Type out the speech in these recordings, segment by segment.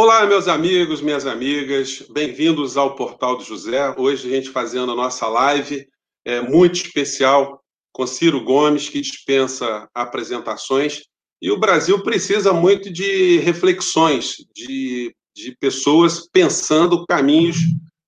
Olá, meus amigos, minhas amigas, bem-vindos ao Portal do José. Hoje a gente fazendo a nossa live é, muito especial com Ciro Gomes, que dispensa apresentações. E o Brasil precisa muito de reflexões, de, de pessoas pensando caminhos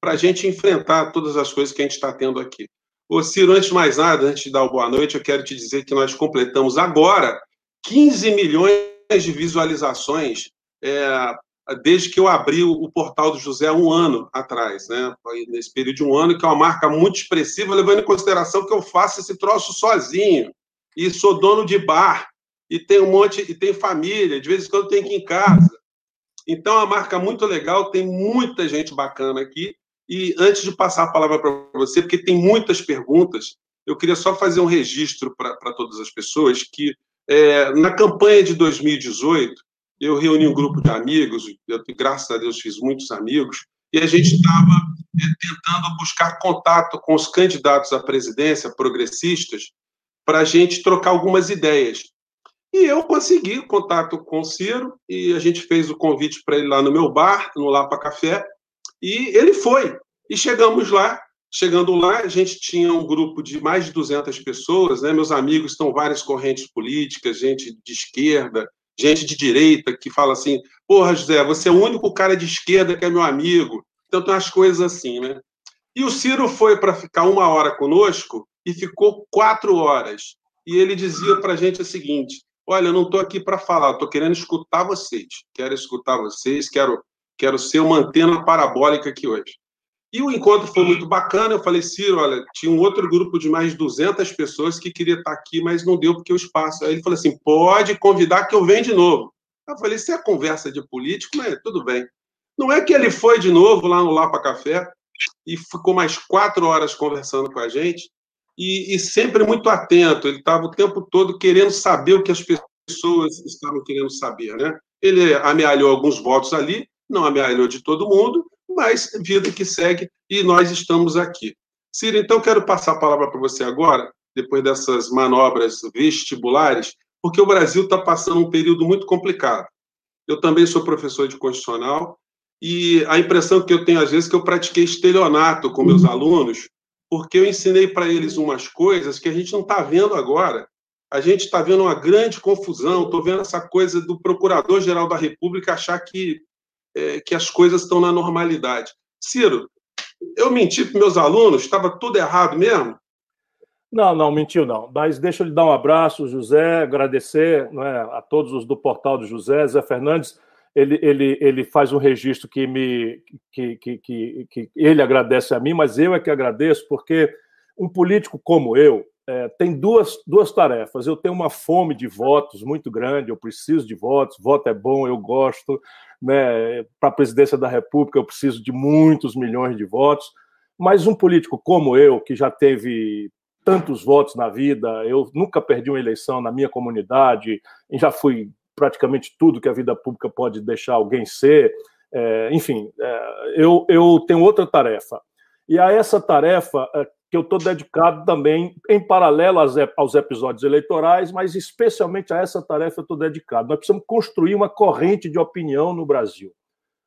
para a gente enfrentar todas as coisas que a gente está tendo aqui. Ô, Ciro, antes de mais nada, antes de dar boa noite, eu quero te dizer que nós completamos agora 15 milhões de visualizações é, desde que eu abri o, portal do José um ano atrás, né? Nesse período de um ano, que é uma marca muito expressiva, levando em consideração que eu faço esse troço sozinho e sou dono de bar e tenho um monte e tenho família, de vez em quando tenho que ir em casa. Então, é uma marca muito legal, tem muita gente bacana aqui. E antes de passar a palavra para você, porque tem muitas perguntas, eu queria só fazer um registro para todas as pessoas que é, na campanha de 2018 eu reuni um grupo de amigos, eu, graças a Deus fiz muitos amigos, e a gente estava é, tentando buscar contato com os candidatos à presidência, progressistas, para a gente trocar algumas ideias. E eu consegui contato com o Ciro, e a gente fez o convite para ele lá no meu bar, no Lapa Café, e ele foi. E chegamos lá, chegando lá, a gente tinha um grupo de mais de 200 pessoas, né? meus amigos estão várias correntes políticas, gente de esquerda, gente de direita que fala assim: porra, José, você é o único cara de esquerda que é meu amigo. Então tem umas coisas assim, né? E o Ciro foi para ficar uma hora conosco e ficou quatro horas. E ele dizia para a gente o seguinte: Olha, eu não estou aqui para falar, estou querendo escutar vocês. Quero escutar vocês, quero, quero ser uma antena parabólica aqui hoje. E o encontro foi muito bacana. Eu falei, Ciro, olha, tinha um outro grupo de mais de 200 pessoas que queria estar aqui, mas não deu porque o espaço. Aí ele falou assim: pode convidar que eu venho de novo. Eu falei: isso é conversa de político, mas tudo bem. Não é que ele foi de novo lá no Lapa Café e ficou mais quatro horas conversando com a gente e, e sempre muito atento. Ele estava o tempo todo querendo saber o que as pessoas estavam querendo saber, né? Ele amealhou alguns votos ali, não amealhou de todo mundo, mas vida que segue e nós estamos aqui. Ciro, então quero passar a palavra para você agora, depois dessas manobras vestibulares, porque o Brasil está passando um período muito complicado. Eu também sou professor de constitucional e a impressão que eu tenho às vezes é que eu pratiquei estelionato com meus uhum. alunos, porque eu ensinei para eles umas coisas que a gente não está vendo agora. A gente está vendo uma grande confusão, estou vendo essa coisa do Procurador-Geral da República achar que é, que as coisas estão na normalidade. Ciro, eu menti para meus alunos? Estava tudo errado mesmo? Não, não, mentiu não. Mas deixa eu lhe dar um abraço, José, agradecer é, a todos os do portal do José. Zé Fernandes, ele, ele, ele faz um registro que, me, que, que, que, que ele agradece a mim, mas eu é que agradeço, porque um político como eu, é, tem duas, duas tarefas. Eu tenho uma fome de votos muito grande, eu preciso de votos, voto é bom, eu gosto. Né? Para a presidência da República, eu preciso de muitos milhões de votos. Mas um político como eu, que já teve tantos votos na vida, eu nunca perdi uma eleição na minha comunidade, já fui praticamente tudo que a vida pública pode deixar alguém ser. É, enfim, é, eu, eu tenho outra tarefa. E a essa tarefa, é, que eu estou dedicado também, em paralelo aos, aos episódios eleitorais, mas especialmente a essa tarefa eu estou dedicado. Nós precisamos construir uma corrente de opinião no Brasil.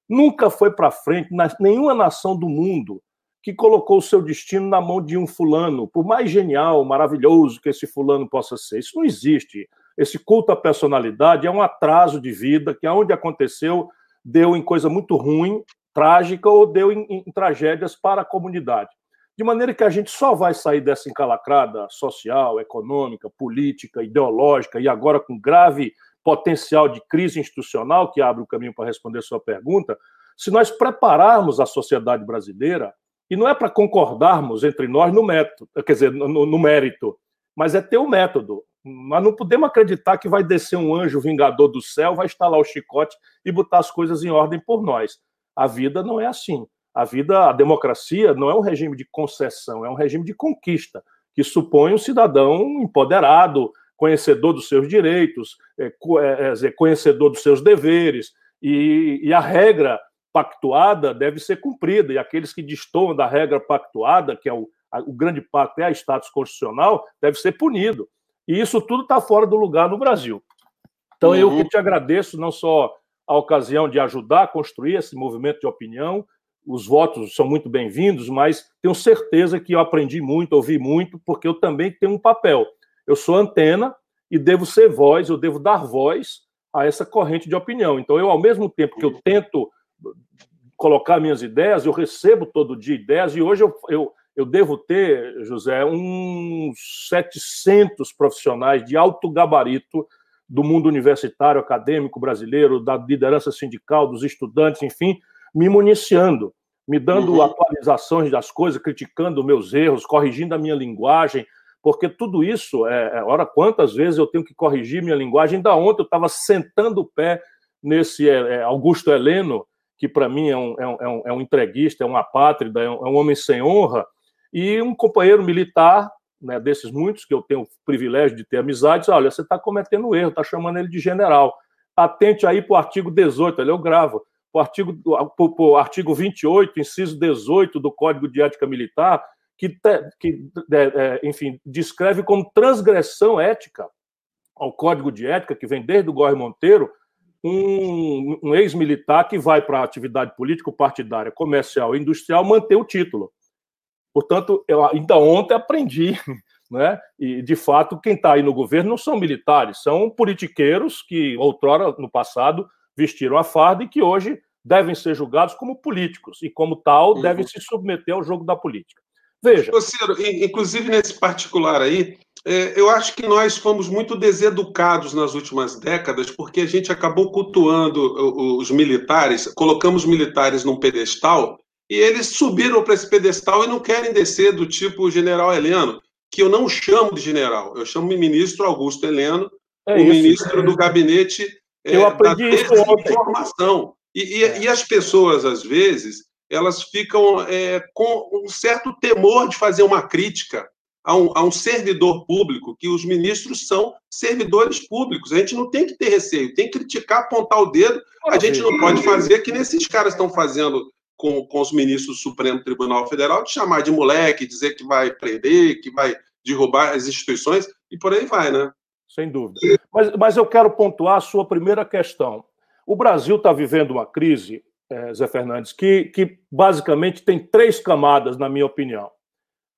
Nunca foi para frente nenhuma nação do mundo que colocou o seu destino na mão de um fulano, por mais genial, maravilhoso que esse fulano possa ser. Isso não existe. Esse culto à personalidade é um atraso de vida que, aonde aconteceu, deu em coisa muito ruim, trágica, ou deu em, em tragédias para a comunidade. De maneira que a gente só vai sair dessa encalacrada social, econômica, política, ideológica e agora com grave potencial de crise institucional, que abre o caminho para responder sua pergunta, se nós prepararmos a sociedade brasileira, e não é para concordarmos entre nós no método, quer dizer, no, no mérito, mas é ter o um método. Nós não podemos acreditar que vai descer um anjo vingador do céu, vai instalar o chicote e botar as coisas em ordem por nós. A vida não é assim. A vida, a democracia não é um regime de concessão, é um regime de conquista, que supõe um cidadão empoderado, conhecedor dos seus direitos, é, é, é, conhecedor dos seus deveres, e, e, a regra pactuada deve ser cumprida, e aqueles que destoam da regra pactuada, que é o, a, o grande pacto é a status constitucional, deve ser punido. E isso tudo está fora do lugar no Brasil. Então, uhum. eu que te agradeço, não só a ocasião de ajudar a construir esse movimento de opinião. Os votos são muito bem-vindos, mas tenho certeza que eu aprendi muito, ouvi muito, porque eu também tenho um papel. Eu sou antena e devo ser voz, eu devo dar voz a essa corrente de opinião. Então, eu, ao mesmo tempo que eu tento colocar minhas ideias, eu recebo todo dia ideias, e hoje eu, eu, eu devo ter, José, uns 700 profissionais de alto gabarito do mundo universitário, acadêmico brasileiro, da liderança sindical, dos estudantes, enfim, me municiando, me dando uhum. atualizações das coisas, criticando meus erros, corrigindo a minha linguagem, porque tudo isso, é, é, ora, quantas vezes eu tenho que corrigir minha linguagem? Ainda ontem eu estava sentando o pé nesse é, é Augusto Heleno, que para mim é um, é, um, é um entreguista, é um apátrida, é um, é um homem sem honra, e um companheiro militar né, desses muitos que eu tenho o privilégio de ter amizades, olha, você está cometendo erro, está chamando ele de general. Atente aí para o artigo 18, ali eu gravo, o artigo, o artigo 28, inciso 18 do Código de Ética Militar, que, que é, é, enfim, descreve como transgressão ética ao Código de Ética, que vem desde o Gorre Monteiro, um, um ex-militar que vai para a atividade político-partidária, comercial e industrial manter o título. Portanto, eu ainda ontem aprendi, né? E de fato, quem está aí no governo não são militares, são politiqueiros que outrora, no passado, vestiram a farda e que hoje devem ser julgados como políticos e, como tal, uhum. devem se submeter ao jogo da política. Veja. Ciro, inclusive nesse particular aí, é, eu acho que nós fomos muito deseducados nas últimas décadas, porque a gente acabou cultuando os militares, colocamos militares num pedestal e eles subiram para esse pedestal e não querem descer do tipo general Heleno, que eu não chamo de general, eu chamo de ministro Augusto Heleno, é o isso, ministro é. do gabinete é, eu aprendi da desinformação. E, e, e, as pessoas, às vezes, elas ficam é, com um certo temor de fazer uma crítica a um, a um, servidor público, que os ministros são servidores públicos. A gente não tem que ter receio, tem que criticar, apontar o dedo. A gente não pode fazer que nesses caras estão fazendo com, com os ministros do Supremo Tribunal Federal, de chamar de moleque, dizer que vai prender, que vai derrubar as instituições e por aí vai, né? Sem dúvida. Mas, mas eu quero pontuar a sua primeira questão. O Brasil está vivendo uma crise, é, Zé Fernandes, que, que basicamente tem três camadas, na minha opinião.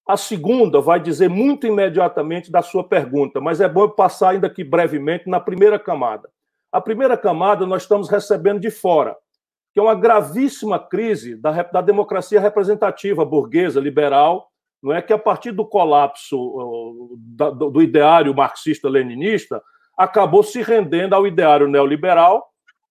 A segunda vai dizer muito imediatamente da sua pergunta, mas é bom eu passar ainda aqui brevemente na primeira camada. A primeira camada nós estamos recebendo de fora que é uma gravíssima crise da, da democracia representativa burguesa, liberal, não é que a partir do colapso do, ideário marxista-leninista acabou se rendendo ao ideário neoliberal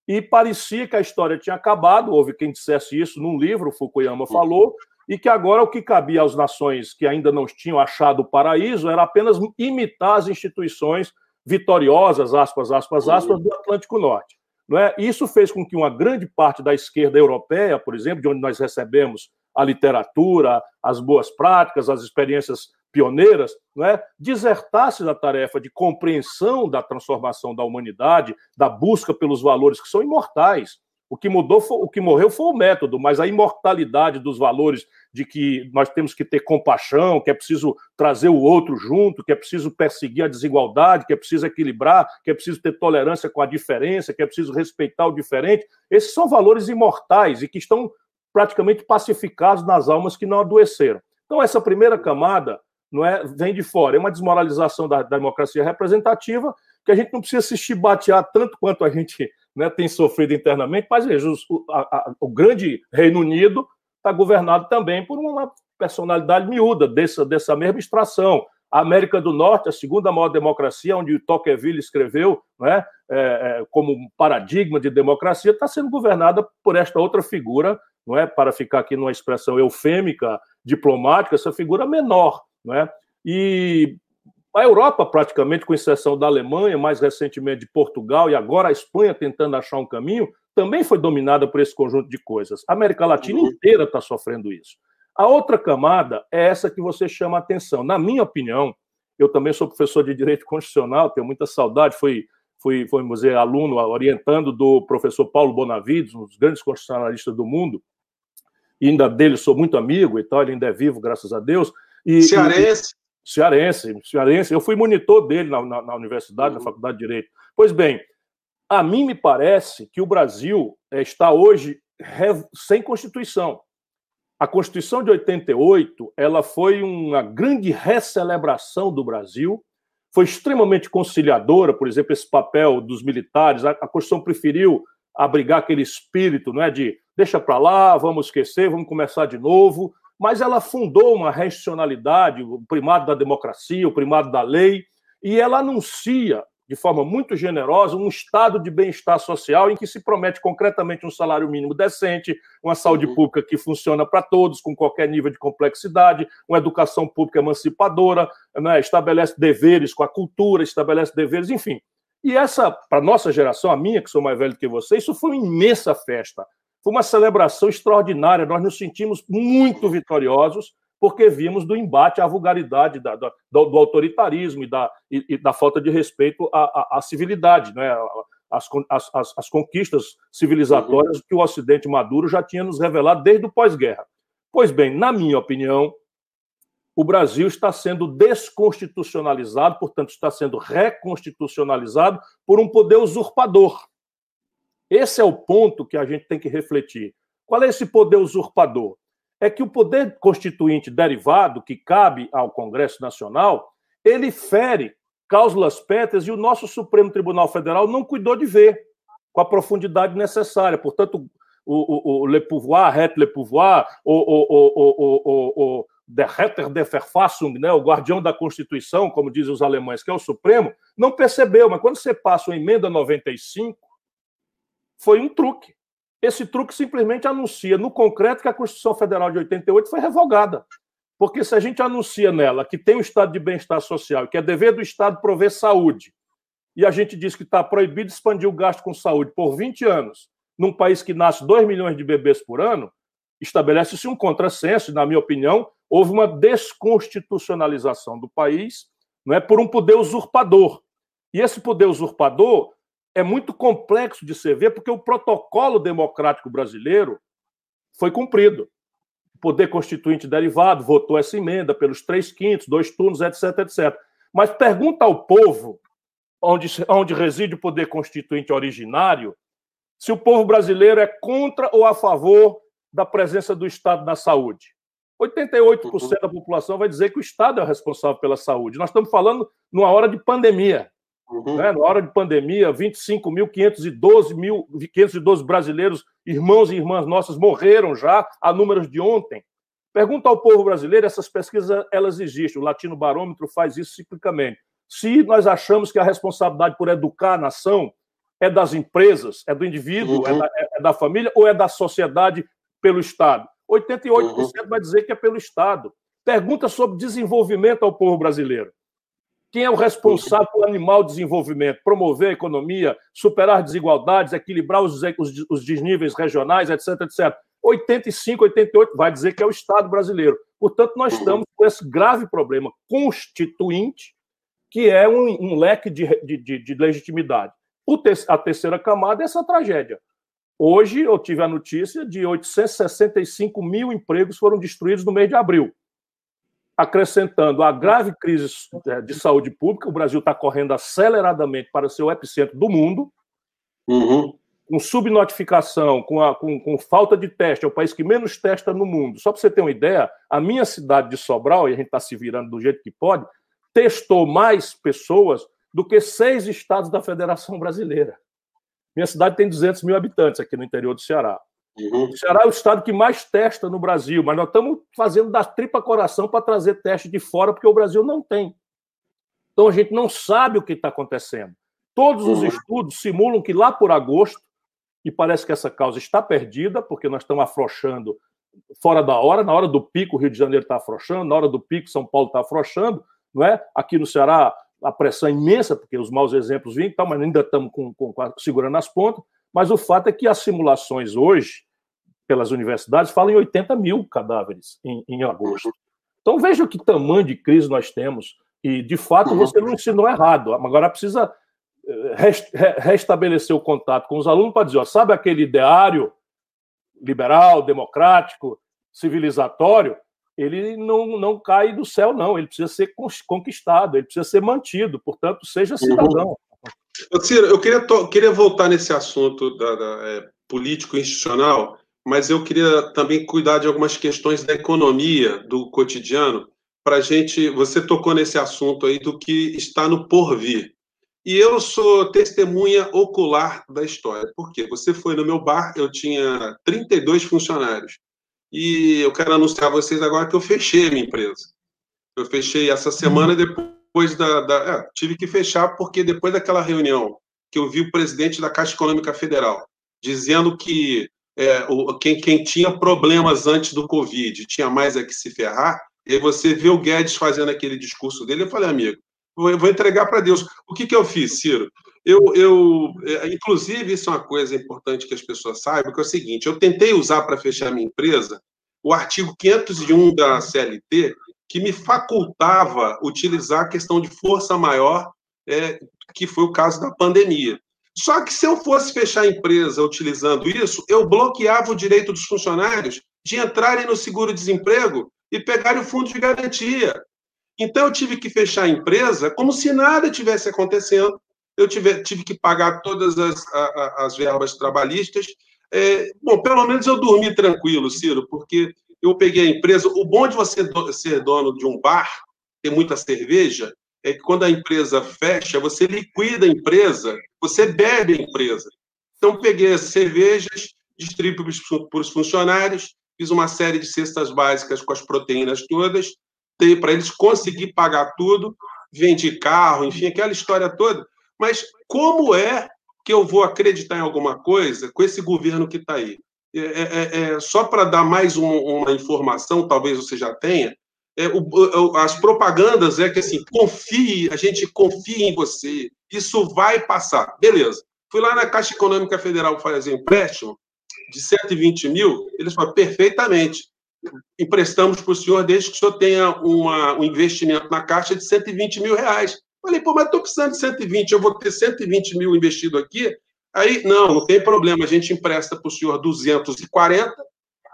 e parecia que a história tinha acabado. Houve quem dissesse isso num livro, Fukuyama falou, e que agora o que cabia às nações que ainda não tinham achado o paraíso era apenas imitar as instituições vitoriosas, aspas, aspas, aspas, do Atlântico Norte. Não é? Isso fez com que uma grande parte da esquerda europeia, por exemplo, de onde nós recebemos a literatura, as boas práticas, as experiências pioneiras, não é? desertasse da tarefa de compreensão da transformação da humanidade, da busca pelos valores que são imortais, o que mudou, foi, o que morreu foi o método, mas a imortalidade dos valores de que nós temos que ter compaixão, que é preciso trazer o outro junto, que é preciso perseguir a desigualdade, que é preciso equilibrar, que é preciso ter tolerância com a diferença, que é preciso respeitar o diferente. Esses são valores imortais e que estão praticamente pacificados nas almas que não adoeceram. Então essa primeira camada não é vem de fora, é uma desmoralização da, da democracia representativa que a gente não precisa se chibatear tanto quanto a gente né, tem sofrido internamente, mas veja, o, a, a, o grande Reino Unido está governado também por uma personalidade miúda dessa, dessa mesma extração. A América do Norte, a segunda maior democracia, onde Tocqueville escreveu né, é, é, como um paradigma de democracia, está sendo governada por esta outra figura, não é para ficar aqui numa expressão eufêmica, diplomática, essa figura menor. Não é? E a Europa, praticamente, com exceção da Alemanha, mais recentemente de Portugal e agora a Espanha tentando achar um caminho, também foi dominada por esse conjunto de coisas. A América Latina uhum. inteira está sofrendo isso. A outra camada é essa que você chama a atenção. Na minha opinião, eu também sou professor de Direito Constitucional, tenho muita saudade, fui, fui, fui dizer, aluno orientando do professor Paulo Bonavides, um dos grandes constitucionalistas do mundo, e ainda dele sou muito amigo e tal, ele ainda é vivo, graças a Deus. E, Cearense. Cearense, cearense. Eu fui monitor dele na, na, na universidade, uhum. na faculdade de Direito. Pois bem, A mim me parece que o Brasil eh, está hoje sem Constituição. A Constituição de 88 ela foi uma grande recelebração do Brasil, foi extremamente conciliadora, por exemplo, esse papel dos militares. A, Constituição preferiu abrigar aquele espírito não é, de deixa para lá, vamos esquecer, vamos começar de novo. Mas ela fundou uma racionalidade, o primado da democracia, o primado da lei, e ela anuncia de forma muito generosa, um estado de bem-estar social em que se promete concretamente um salário mínimo decente, uma saúde uhum. pública que funciona para todos, com qualquer nível de complexidade, uma educação pública emancipadora, né, estabelece deveres com a cultura, estabelece deveres, enfim. E essa, para nossa geração, a minha, que sou mais velho que você, isso foi uma imensa festa. Foi uma celebração extraordinária. Nós nos sentimos muito vitoriosos porque vimos do embate à vulgaridade, da, do, do, autoritarismo e da, e, e da, falta de respeito à, à, à civilidade, né? As, as, as, conquistas civilizatórias que o Ocidente maduro já tinha nos revelado desde o pós-guerra. Pois bem, na minha opinião, o Brasil está sendo desconstitucionalizado, portanto, está sendo reconstitucionalizado por um poder usurpador. Esse é o ponto que a gente tem que refletir. Qual é esse poder usurpador? É que o poder constituinte derivado que cabe ao Congresso Nacional, ele fere cláusulas pétreas e o nosso Supremo Tribunal Federal não cuidou de ver com a profundidade necessária. Portanto, o, o, o Le Pouvoir, Het Le Pouvoir, o, o, o, o, o Der Retter der Verfassung, né, o guardião da Constituição, como dizem os alemães, que é o Supremo, não percebeu, mas quando você passa a emenda 95, foi um truque. Esse truque simplesmente anuncia no concreto que a Constituição Federal de 88 foi revogada. Porque se a gente anuncia nela que tem um estado de bem-estar social, que é dever do Estado prover saúde, e a gente diz que está proibido expandir o gasto com saúde por 20 anos, num país que nasce 2 milhões de bebês por ano, estabelece-se um contrassenso, na minha opinião, houve uma desconstitucionalização do país não é, por um poder usurpador. E esse poder usurpador é muito complexo de se ver, porque o protocolo democrático brasileiro foi cumprido. O poder constituinte derivado votou essa emenda pelos três quintos, dois turnos, etc, etc. Mas pergunta ao povo, onde, onde reside o poder constituinte originário, se o povo brasileiro é contra ou a favor da presença do Estado na saúde. 88% uhum. da população vai dizer que o Estado é o responsável pela saúde. Nós estamos falando numa hora de pandemia. Uhum. Né? Na hora de pandemia, 25.512 brasileiros, irmãos e irmãs nossas, morreram já, a números de ontem. Pergunta ao povo brasileiro, essas pesquisas elas existem, o Latino Barômetro faz isso ciclicamente. Se nós achamos que a responsabilidade por educar a nação é das empresas, é do indivíduo, é uhum. é, da, é, da, família ou é da sociedade pelo Estado? 88% uhum. vai dizer que é pelo Estado. Pergunta sobre desenvolvimento ao povo brasileiro. Quem é o responsável pelo animal desenvolvimento? Promover a economia, superar desigualdades, equilibrar os, os, os desníveis regionais, etc, etc. 85, 88 vai dizer que é o Estado brasileiro. Portanto, nós estamos com esse grave problema constituinte, que é um, um leque de, de, de, de legitimidade. a terceira camada é essa tragédia. Hoje eu tive a notícia de 865 mil empregos foram destruídos no mês de abril acrescentando a grave crise é, de saúde pública, o Brasil está correndo aceleradamente para ser o epicentro do mundo, uhum. com subnotificação, com, a, com, com, falta de teste, é o país que menos testa no mundo. Só para você ter uma ideia, a minha cidade de Sobral, e a gente está se virando do jeito que pode, testou mais pessoas do que seis estados da Federação Brasileira. Minha cidade tem 200 mil habitantes aqui no interior do Ceará. Uhum. O Ceará é o estado que mais testa no Brasil, mas nós estamos fazendo da tripa coração para trazer teste de fora, porque o Brasil não tem. Então a gente não sabe o que está acontecendo. Todos os uhum. estudos simulam que lá por agosto, e parece que essa causa está perdida, porque nós estamos afrouxando fora da hora, na hora do pico o Rio de Janeiro está afrouxando, na hora do pico São Paulo está afrouxando, não é? Aqui no Ceará a pressão é imensa, porque os maus exemplos vêm, então, mas ainda estamos com, com, com, segurando as pontas. Mas o fato é que as simulações hoje, pelas universidades, falam em 80 mil cadáveres em, em agosto. Então veja que tamanho de crise nós temos. E, de fato, uhum. você não ensinou errado. Agora precisa eh, restabelecer o contato com os alunos para dizer, ó, sabe aquele ideário liberal, democrático, civilizatório? Ele não, não cai do céu, não. Ele precisa ser conquistado, ele precisa ser mantido. Portanto, seja cidadão. Ciro, eu queria, queria voltar nesse assunto da, da é, político-institucional, mas eu queria também cuidar de algumas questões da economia, do cotidiano, para a gente. Você tocou nesse assunto aí do que está no porvir. E eu sou testemunha ocular da história. Por quê? Você foi no meu bar, eu tinha 32 funcionários. E eu quero anunciar a vocês agora que eu fechei a minha empresa. Eu fechei essa semana depois da. da é, tive que fechar porque depois daquela reunião que eu vi o presidente da Caixa Econômica Federal dizendo que é, o, quem, quem tinha problemas antes do Covid tinha mais a que se ferrar, e você vê o Guedes fazendo aquele discurso dele, eu falei, amigo, vou, vou entregar para Deus. O que, que eu fiz, Ciro? Eu, eu, é, inclusive, isso é uma coisa importante que as pessoas saibam, que é o seguinte, eu tentei usar para fechar minha empresa o artigo 501 da CLT, que me facultava utilizar a questão de força maior, é, que foi o caso da pandemia. Só que se eu fosse fechar a empresa utilizando isso, eu bloqueava o direito dos funcionários de entrarem no seguro-desemprego e pegarem o fundo de garantia. Então, eu tive que fechar a empresa como se nada tivesse acontecendo. Eu tive, tive que pagar todas as, a, as verbas trabalhistas. É, bom, pelo menos eu dormi tranquilo, Ciro, porque eu peguei a empresa. O bom de você ser dono de um bar, ter muita cerveja, é que quando a empresa fecha, você liquida a empresa, você bebe a empresa. Então, peguei as cervejas, distribuí para os funcionários, fiz uma série de cestas básicas com as proteínas todas, dei para eles conseguir pagar tudo, vendi carro, enfim, aquela história toda. Mas como é que eu vou acreditar em alguma coisa com esse governo que está aí? É, é, é, é só para dar mais um, uma informação, talvez você já tenha, é, o, as propagandas é que assim, confie, a gente confia em você, isso vai passar. Beleza. Fui lá na Caixa Econômica Federal fazer empréstimo de 120 mil, eles falaram, perfeitamente. Emprestamos para o senhor desde que o senhor tenha uma, um investimento na Caixa de 120 mil reais. Falei, pô, mas estou precisando de 120, eu vou ter 120 mil investido aqui? Aí, não, não tem problema, a gente empresta para o senhor 240,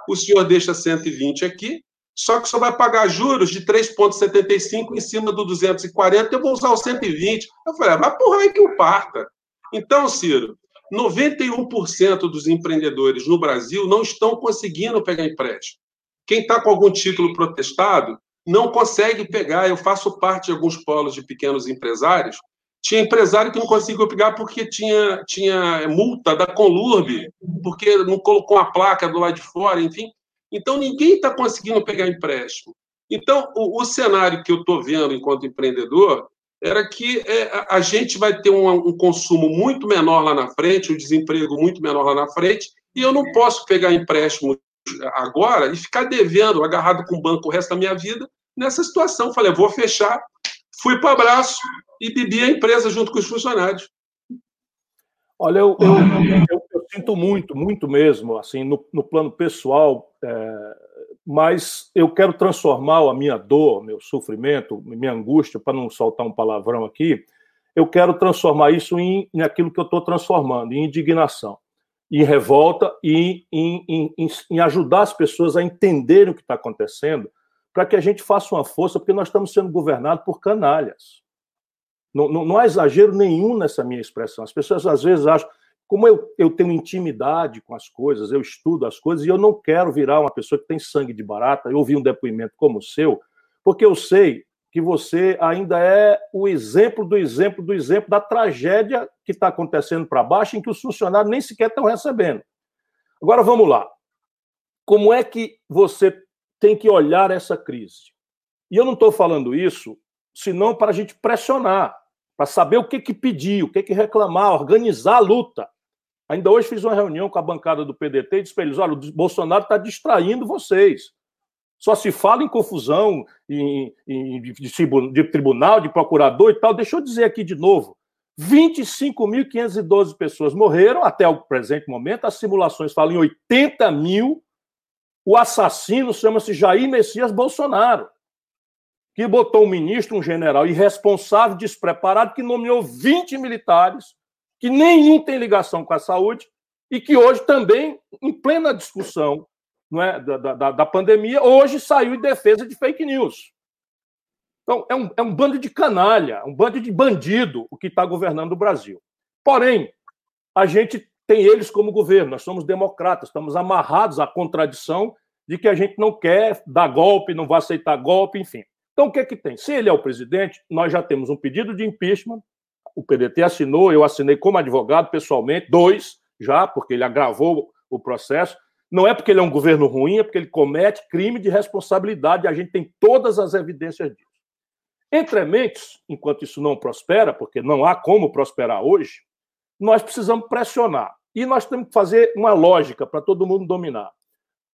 o senhor deixa 120 aqui, só que só vai pagar juros de 3,75 em cima do 240, eu vou usar o 120. Eu falei, mas porra aí que o parta. Então, Ciro, 91% dos empreendedores no Brasil não estão conseguindo pegar empréstimo. Quem está com algum título protestado não consegue pegar. Eu faço parte de alguns polos de pequenos empresários. Tinha empresário que não conseguiu pegar porque tinha, tinha multa da Conlurb, porque não colocou a placa do lado de fora, enfim. Então, ninguém está conseguindo pegar empréstimo. Então, o, o cenário que eu estou vendo enquanto empreendedor era que é, a gente vai ter um, um, consumo muito menor lá na frente, um desemprego muito menor lá na frente, e eu não posso pegar empréstimo agora e ficar devendo, agarrado com o banco o resto da minha vida, nessa situação. Falei, vou fechar, fui para o abraço e bebi a empresa junto com os funcionários. Olha, eu, eu, eu, eu sinto muito, muito mesmo, assim, no, no plano pessoal, é, mas eu quero transformar a minha dor, meu sofrimento, minha angústia, para não soltar um palavrão aqui, eu quero transformar isso em, em aquilo que eu estou transformando, em indignação, em revolta e em, em, em ajudar as pessoas a entenderem o que está acontecendo, para que a gente faça uma força, porque nós estamos sendo governados por canalhas. Não, não, não há exagero nenhum nessa minha expressão. As pessoas às vezes acham, como eu, eu tenho intimidade com as coisas, eu estudo as coisas, e eu não quero virar uma pessoa que tem sangue de barata, eu ouvi um depoimento como o seu, porque eu sei que você ainda é o exemplo do exemplo do exemplo da tragédia que está acontecendo para baixo, em que os funcionários nem sequer estão recebendo. Agora vamos lá. Como é que você tem que olhar essa crise? E eu não estou falando isso senão para a gente pressionar, para saber o que, que pedir, o que, que reclamar, organizar a luta. Ainda hoje fiz uma reunião com a bancada do PDT e disse para eles: olha, o Bolsonaro está distraindo vocês. Só se fala em confusão, em, em, de, de tribunal, de procurador e tal. Deixa eu dizer aqui de novo: 25.512 pessoas morreram até o presente momento. As simulações falam em 80 mil. O assassino chama-se Jair Messias Bolsonaro, que botou um ministro, um general irresponsável, despreparado, que nomeou 20 militares que nenhum tem ligação com a saúde e que hoje também, em plena discussão não é, da, da, da pandemia, hoje saiu em defesa de fake news. Então, é um, é um bando de canalha, um bando de bandido o que está governando o Brasil. Porém, a gente tem eles como governo, nós somos democratas, estamos amarrados à contradição de que a gente não quer dar golpe, não vai aceitar golpe, enfim. Então, o que é que tem? Se ele é o presidente, nós já temos um pedido de impeachment, o PDT assinou, eu assinei como advogado pessoalmente, dois já, porque ele agravou o processo. Não é porque ele é um governo ruim, é porque ele comete crime de responsabilidade, e a gente tem todas as evidências disso. Entre mentes, enquanto isso não prospera, porque não há como prosperar hoje, nós precisamos pressionar. E nós temos que fazer uma lógica para todo mundo dominar.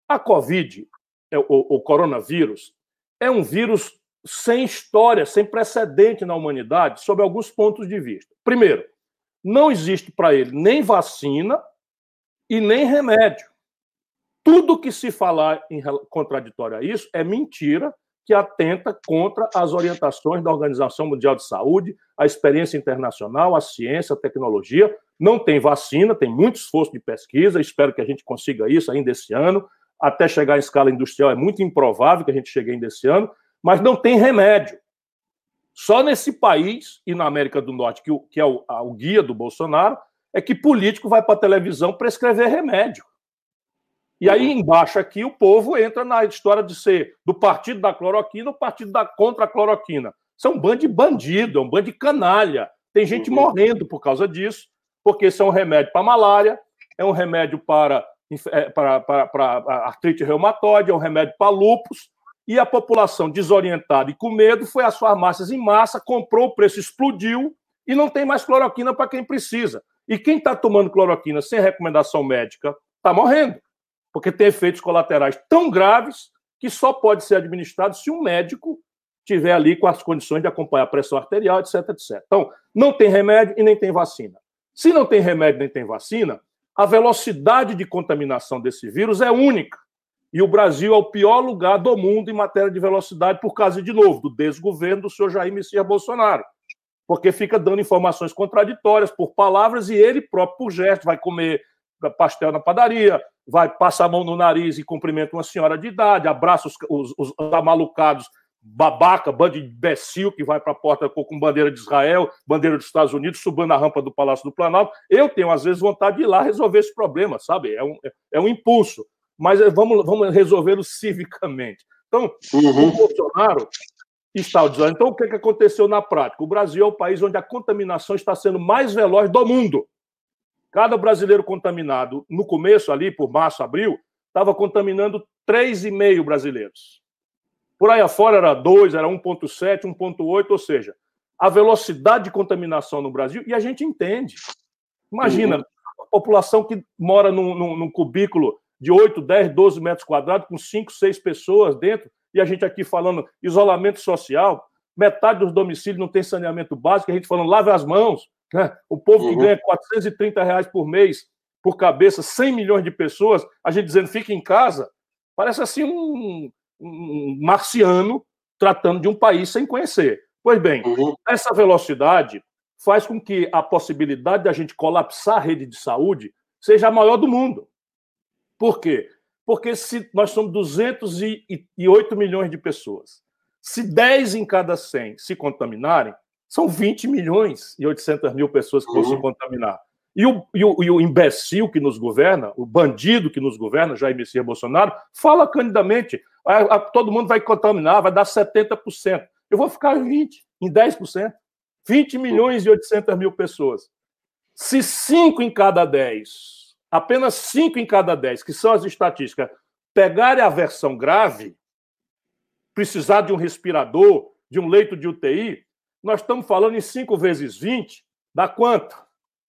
A Covid, é, o coronavírus, é um vírus sem história, sem precedente na humanidade, sob alguns pontos de vista. Primeiro, não existe para ele nem vacina e nem remédio. Tudo que se falar em contraditório a isso é mentira que atenta contra as orientações da Organização Mundial de Saúde, a experiência internacional, a ciência, a tecnologia. Não tem vacina, tem muito esforço de pesquisa, espero que a gente consiga isso ainda esse ano. Até chegar em escala industrial é muito improvável que a gente chegue ainda esse ano, mas não tem remédio. Só nesse país e na América do Norte, que, o, que é o, a, o guia do Bolsonaro, é que político vai para a televisão prescrever remédio. E aí embaixo aqui o povo entra na história de ser do partido da cloroquina ou partido da contra a cloroquina. Isso é um bando de bandido, é um bando de canalha. Tem gente uhum. morrendo por causa disso, porque isso é um remédio para malária, é um remédio para, é, para, para, para artrite reumatoide, é um remédio para lupus, e a população desorientada e com medo foi às farmácias em massa, comprou, o preço explodiu e não tem mais cloroquina para quem precisa. E quem está tomando cloroquina sem recomendação médica está morrendo, porque tem efeitos colaterais tão graves que só pode ser administrado se um médico tiver ali com as condições de acompanhar a pressão arterial, etc, etc. Então, não tem remédio e nem tem vacina. Se não tem remédio nem tem vacina, a velocidade de contaminação desse vírus é única. E o Brasil é o pior lugar do mundo em matéria de velocidade por causa, de novo, do desgoverno do senhor Jair Messias Bolsonaro. Porque fica dando informações contraditórias por palavras e ele próprio, por gesto, vai comer pastel na padaria, vai passar a mão no nariz e cumprimenta uma senhora de idade, abraça os, os, os amalucados babaca, bando de imbecil que vai para a porta com bandeira de Israel, bandeira dos Estados Unidos, subindo a rampa do Palácio do Planalto. Eu tenho, às vezes, vontade de ir lá resolver esse problema, sabe? É um, é um impulso mas vamos, vamos resolvê-lo civicamente. Então, uhum. o Bolsonaro está dizendo. Então, o que, que aconteceu na prática? O Brasil é o país onde a contaminação está sendo mais veloz do mundo. Cada brasileiro contaminado, no começo, ali, por março, abril, estava contaminando 3,5 brasileiros. Por aí afora era 2, era 1,7, 1,8, ou seja, a velocidade de contaminação no Brasil, e a gente entende. Imagina, uhum. a população que mora num, num, num cubículo de 8, 10, 12 metros quadrados, com 5, 6 pessoas dentro, e a gente aqui falando isolamento social, metade dos domicílios não tem saneamento básico, a gente falando lave as mãos, né? o povo que uhum. ganha 430 reais por mês por cabeça, 100 milhões de pessoas, a gente dizendo fica em casa, parece assim um, um marciano tratando de um país sem conhecer. Pois bem, uhum. essa velocidade faz com que a possibilidade da gente colapsar a rede de saúde seja a maior do mundo. Por quê? Porque se nós somos 208 milhões de pessoas, se 10 em cada 100 se contaminarem, são 20 milhões e 800 mil pessoas que vão se uhum. contaminar. E o, e, o, e o imbecil que nos governa, o bandido que nos governa, Jair Messias Bolsonaro, fala candidamente: a, a, todo mundo vai contaminar, vai dar 70%. Eu vou ficar em 20%, em 10%. 20 milhões e 800 mil pessoas. Se 5 em cada 10 apenas 5 em cada 10, que são as estatísticas, pegarem a versão grave, precisar de um respirador, de um leito de UTI, nós estamos falando em 5 vezes 20, dá quanto?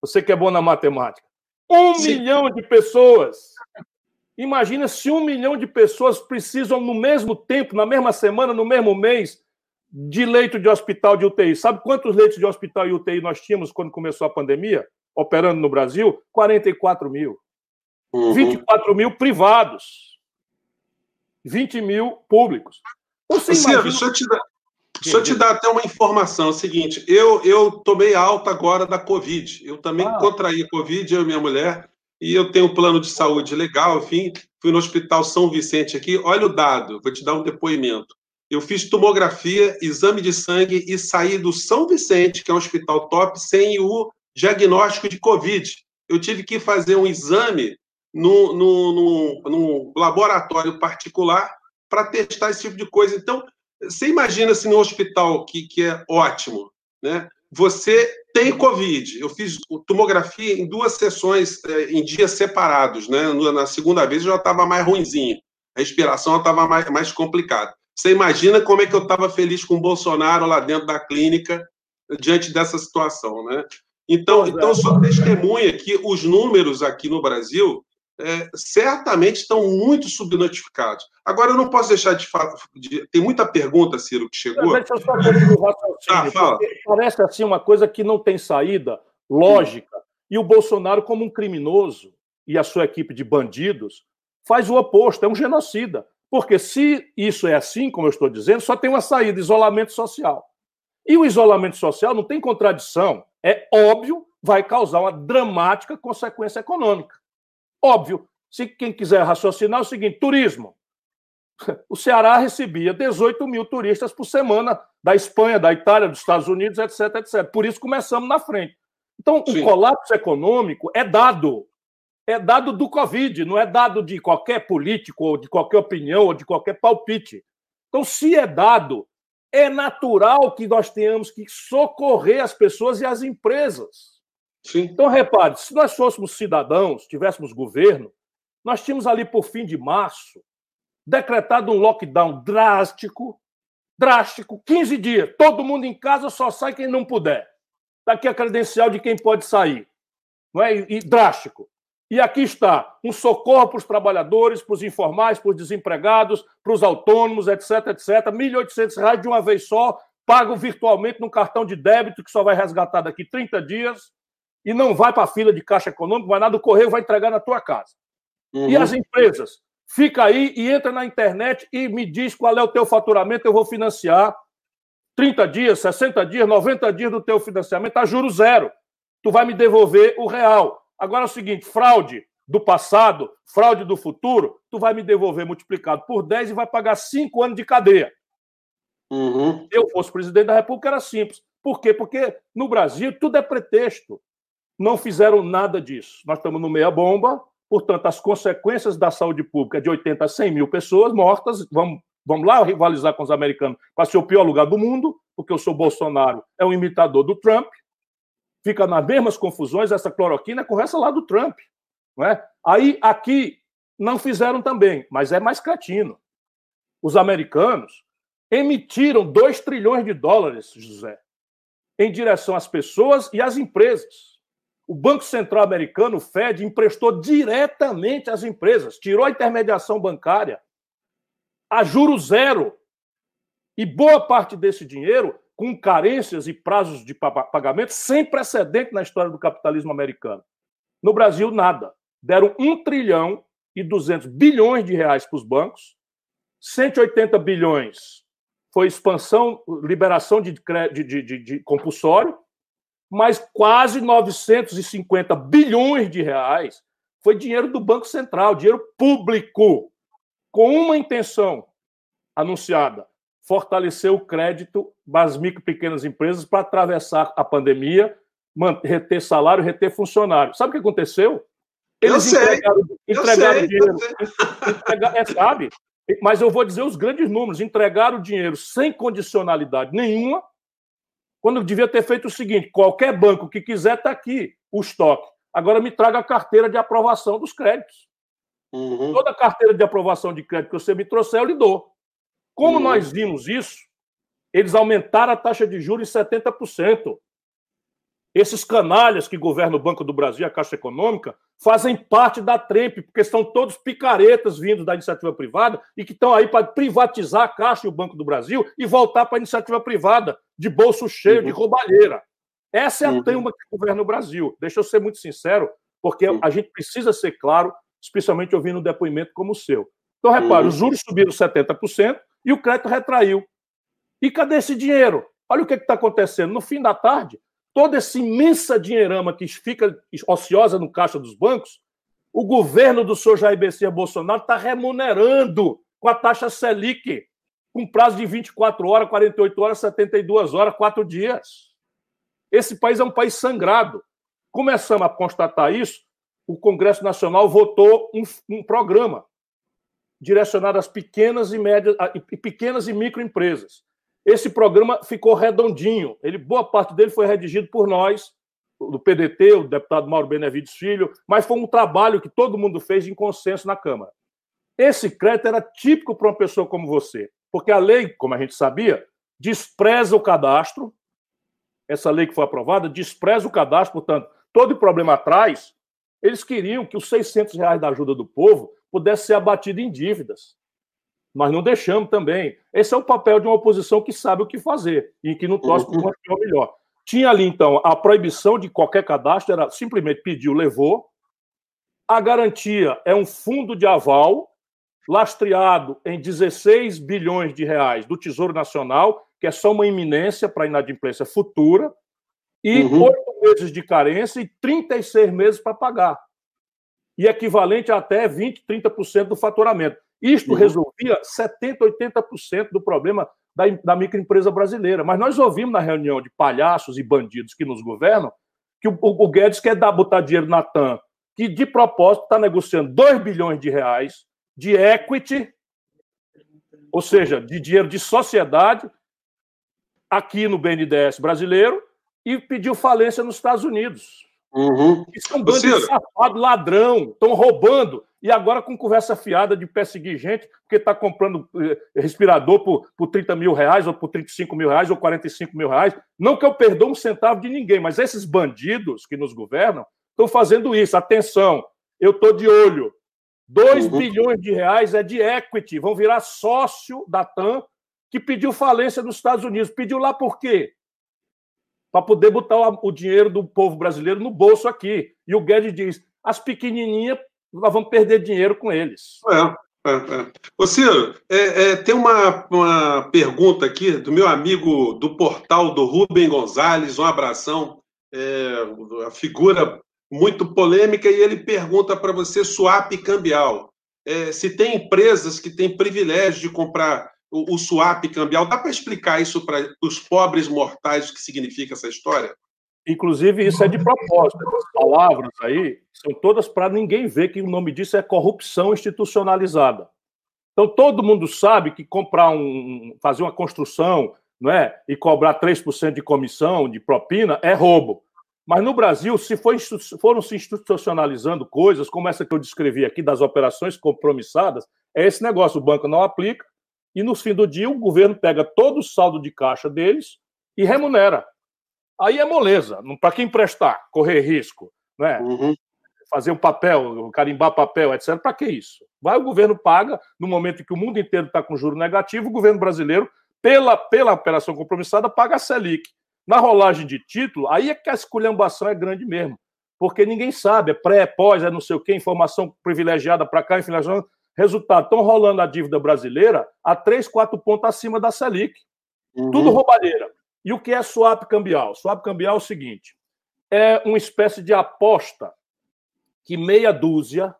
Você que é bom na matemática. Um Sim. milhão de pessoas. Imagina se um milhão de pessoas precisam, no mesmo tempo, na mesma semana, no mesmo mês, de leito de hospital de UTI. Sabe quantos leitos de hospital e UTI nós tínhamos quando começou a pandemia? Operando no Brasil, 44 mil. Uhum. 24 mil privados. 20 mil públicos. Você imagina... deixa eu te dar. Te dar até uma informação. É o seguinte, eu, eu tomei alta agora da Covid. Eu também ah. contraí a Covid, eu e minha mulher, e eu tenho um plano de saúde legal, enfim. Fui no Hospital São Vicente aqui. Olha o dado, vou te dar um depoimento. Eu fiz tomografia, exame de sangue e saí do São Vicente, que é um hospital top, sem o diagnóstico de Covid. Eu tive que fazer um exame no laboratório particular para testar esse tipo de coisa. Então, você imagina se no hospital, que, que é ótimo, né? Você tem Covid. Eu fiz tomografia em duas sessões, é, em dias separados, né? Na segunda vez eu já estava mais ruimzinho. A respiração estava mais, mais complicada. Você imagina como é que eu estava feliz com o Bolsonaro lá dentro da clínica, diante dessa situação, né? Então, então só testemunha que os números aqui no Brasil é, certamente estão muito subnotificados. Agora, eu não posso deixar de falar. De, tem muita pergunta, Ciro, que chegou. Deixa eu só ah, fala. Parece assim uma coisa que não tem saída lógica. Hum. E o Bolsonaro, como um criminoso, e a sua equipe de bandidos, faz o oposto, é um genocida. Porque se isso é assim, como eu estou dizendo, só tem uma saída: isolamento social. E o isolamento social não tem contradição. É óbvio, vai causar uma dramática consequência econômica. Óbvio. Se quem quiser raciocinar é o seguinte: turismo. O Ceará recebia 18 mil turistas por semana da Espanha, da Itália, dos Estados Unidos, etc, etc. Por isso começamos na frente. Então, Sim. o colapso econômico é dado. É dado do Covid, não é dado de qualquer político, ou de qualquer opinião, ou de qualquer palpite. Então, se é dado, é natural que nós tenhamos que socorrer as pessoas e as empresas. Sim. Então, repare, se nós fôssemos cidadãos, tivéssemos governo, nós tínhamos ali por fim de março decretado um lockdown drástico, drástico, 15 dias. Todo mundo em casa só sai quem não puder. Está aqui a credencial de quem pode sair. Não é? E drástico. E aqui está um socorro para os trabalhadores, para os informais, para os desempregados, para os autônomos, etc, etc. R$ 1.800 de uma vez só, pago virtualmente num cartão de débito que só vai resgatar daqui 30 dias e não vai para a fila de caixa econômica, vai nada, o correio vai entregar na tua casa. Uhum. E as empresas? Fica aí e entra na internet e me diz qual é o teu faturamento, eu vou financiar 30 dias, 60 dias, 90 dias do teu financiamento a juro zero. Tu vai me devolver o real. Agora é o seguinte, fraude do passado, fraude do futuro, tu vai me devolver multiplicado por 10 e vai pagar 5 anos de cadeia. Uhum. Se eu fosse presidente da República, era simples. Por quê? Porque no Brasil tudo é pretexto não fizeram nada disso. Nós estamos no meia-bomba, portanto, as consequências da saúde pública de 80 a 100 mil pessoas mortas, vamos, vamos lá rivalizar com os americanos para ser o pior lugar do mundo, porque o seu Bolsonaro é um imitador do Trump, fica nas mesmas confusões, essa cloroquina é conversa lá do Trump. Não é? Aí, aqui, não fizeram também, mas é mais cretino. Os americanos emitiram 2 trilhões de dólares, José, em direção às pessoas e às empresas o Banco Central Americano, o Fed, emprestou diretamente às empresas, tirou a intermediação bancária a juro zero. E boa parte desse dinheiro com carências e prazos de pagamento sem precedente na história do capitalismo americano. No Brasil, nada. Deram 1 trilhão e 200 bilhões de reais para os bancos, 180 bilhões foi expansão, liberação de, de, de, de compulsório, mas quase 950 bilhões de reais foi dinheiro do Banco Central, dinheiro público, com uma intenção anunciada: fortalecer o crédito das micro e pequenas empresas para atravessar a pandemia, reter salário, reter funcionário. Sabe o que aconteceu? Eles eu entregaram, sei, entregaram eu dinheiro. Entregar, é, sabe? Mas eu vou dizer os grandes números: entregaram o dinheiro sem condicionalidade nenhuma quando devia ter feito o seguinte: qualquer banco que quiser, está aqui o estoque. Agora me traga a carteira de aprovação dos créditos. Uhum. Toda a carteira de aprovação de crédito que você me trouxer, eu lhe dou. Como nós vimos isso, eles aumentaram a taxa de juros em 70%. Esses canalhas que governam o Banco do Brasil e a Caixa Econômica fazem parte da TREMP, porque são todos picaretas vindos da iniciativa privada e que estão aí para privatizar a Caixa e o Banco do Brasil e voltar para a iniciativa privada, de bolso cheio, uhum. de roubalheira. Essa é a uhum. que governa o Brasil. Deixa eu ser muito sincero, porque uhum. a gente precisa ser claro, especialmente ouvindo um depoimento como o seu. Então, repare, uhum. os juros subiram 70% e o crédito retraiu. E cadê esse dinheiro? Olha o que está acontecendo. No fim da tarde, toda essa imensa dinheirama que fica ociosa no caixa dos bancos, o governo do senhor Jair Bolsonaro está remunerando com a taxa Selic, com prazo de 24 horas, 48 horas, 72 horas, quatro dias. Esse país é um país sangrado. Começamos a constatar isso, o Congresso Nacional votou um, um programa direcionado às pequenas e médias, e pequenas e microempresas. Esse programa ficou redondinho. Ele, boa parte dele foi redigido por nós, do PDT, o deputado Mauro Benevides Filho, mas foi um trabalho que todo mundo fez em consenso na Câmara. Esse crédito era típico para uma pessoa como você, porque a lei, como a gente sabia, despreza o cadastro. Essa lei que foi aprovada despreza o cadastro, portanto, todo o problema atrás, eles queriam que os 600 reais da ajuda do povo pudesse ser abatido em dívidas. Nós não deixamos também. Esse é o papel de uma oposição que sabe o que fazer e que não torce por uma melhor. Tinha ali, então, a proibição de qualquer cadastro, era simplesmente pediu, levou. A garantia é um fundo de aval lastreado em 16 bilhões de reais do Tesouro Nacional, que é só uma iminência para inadimplência futura, e uhum. oito meses de carência e 36 meses para pagar. E equivalente a até 20%, 30% do faturamento. Isto uhum. resolvia 70%, 80% do problema da, da microempresa brasileira. Mas nós ouvimos na reunião de palhaços e bandidos que nos governam que o, o Guedes quer dar, botar dinheiro na TAM, que de propósito está negociando 2 bilhões de reais de equity, ou seja, de dinheiro de sociedade, aqui no BNDES brasileiro, e pediu falência nos Estados Unidos. Uhum. Isso é um bando de safado, ladrão, estão roubando. E agora com conversa fiada de perseguir gente, porque está comprando eh, respirador por, por 30 mil reais, ou por 35 mil reais, ou 45 mil reais. Não que eu perdoo um centavo de ninguém, mas esses bandidos que nos governam estão fazendo isso. Atenção, eu estou de olho. 2 uhum. bilhões de reais é de equity, vão virar sócio da TAM, que pediu falência nos Estados Unidos. Pediu lá por quê? Para poder botar o dinheiro do povo brasileiro no bolso aqui. E o Guedes diz: as pequenininhas, nós vamos perder dinheiro com eles. É, é, é. Ô Ciro, é, é, tem uma, uma pergunta aqui do meu amigo do portal do Rubem Gonzalez, um abração. É, a figura muito polêmica e ele pergunta para você swap cambial. É, se tem empresas que têm privilégio de comprar o, swap cambial, dá para explicar isso para os pobres mortais o que significa essa história? Inclusive, isso é de propósito. Essas palavras aí são todas para ninguém ver que o nome disso é corrupção institucionalizada. Então, todo mundo sabe que comprar um. fazer uma construção não é, e cobrar 3% de comissão, de propina, é roubo. Mas no Brasil, se for, foram se institucionalizando coisas, como essa que eu descrevi aqui, das operações compromissadas, é esse negócio: o banco não aplica, e no fim do dia o governo pega todo o saldo de caixa deles e remunera. Aí é moleza, para quem emprestar, correr risco, né? Uhum. fazer um papel, carimbar papel, etc. Para que isso? Vai, o governo paga, no momento em que o mundo inteiro está com juro negativo, o governo brasileiro, pela, pela operação compromissada, paga a Selic. Na rolagem de título, aí é que a esculhambação é grande mesmo. Porque ninguém sabe, é pré, é pós, é não sei o quê, informação privilegiada para cá, informação. Resultado, estão rolando a dívida brasileira a 3, 4 pontos acima da Selic. Uhum. Tudo roubalheira. E o que é swap cambial? Swap cambial é o seguinte: é uma espécie de aposta que meia dúzia,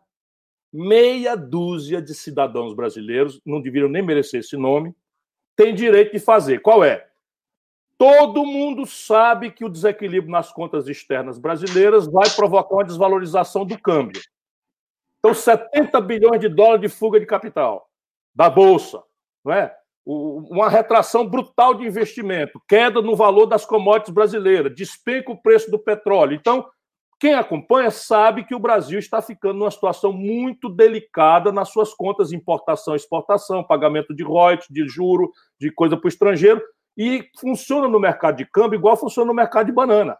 meia dúzia de cidadãos brasileiros, não deveriam nem merecer esse nome, tem direito de fazer. Qual é? Todo mundo sabe que o desequilíbrio nas contas externas brasileiras vai provocar uma desvalorização do câmbio. Então, 70 bilhões de dólares de fuga de capital da Bolsa, não é? uma retração brutal de investimento, queda no valor das commodities brasileiras, despenca o preço do petróleo. Então, quem acompanha sabe que o Brasil está ficando numa situação muito delicada nas suas contas de importação e exportação, pagamento de royalties, de juro, de coisa para o estrangeiro, e funciona no mercado de câmbio igual funciona no mercado de banana.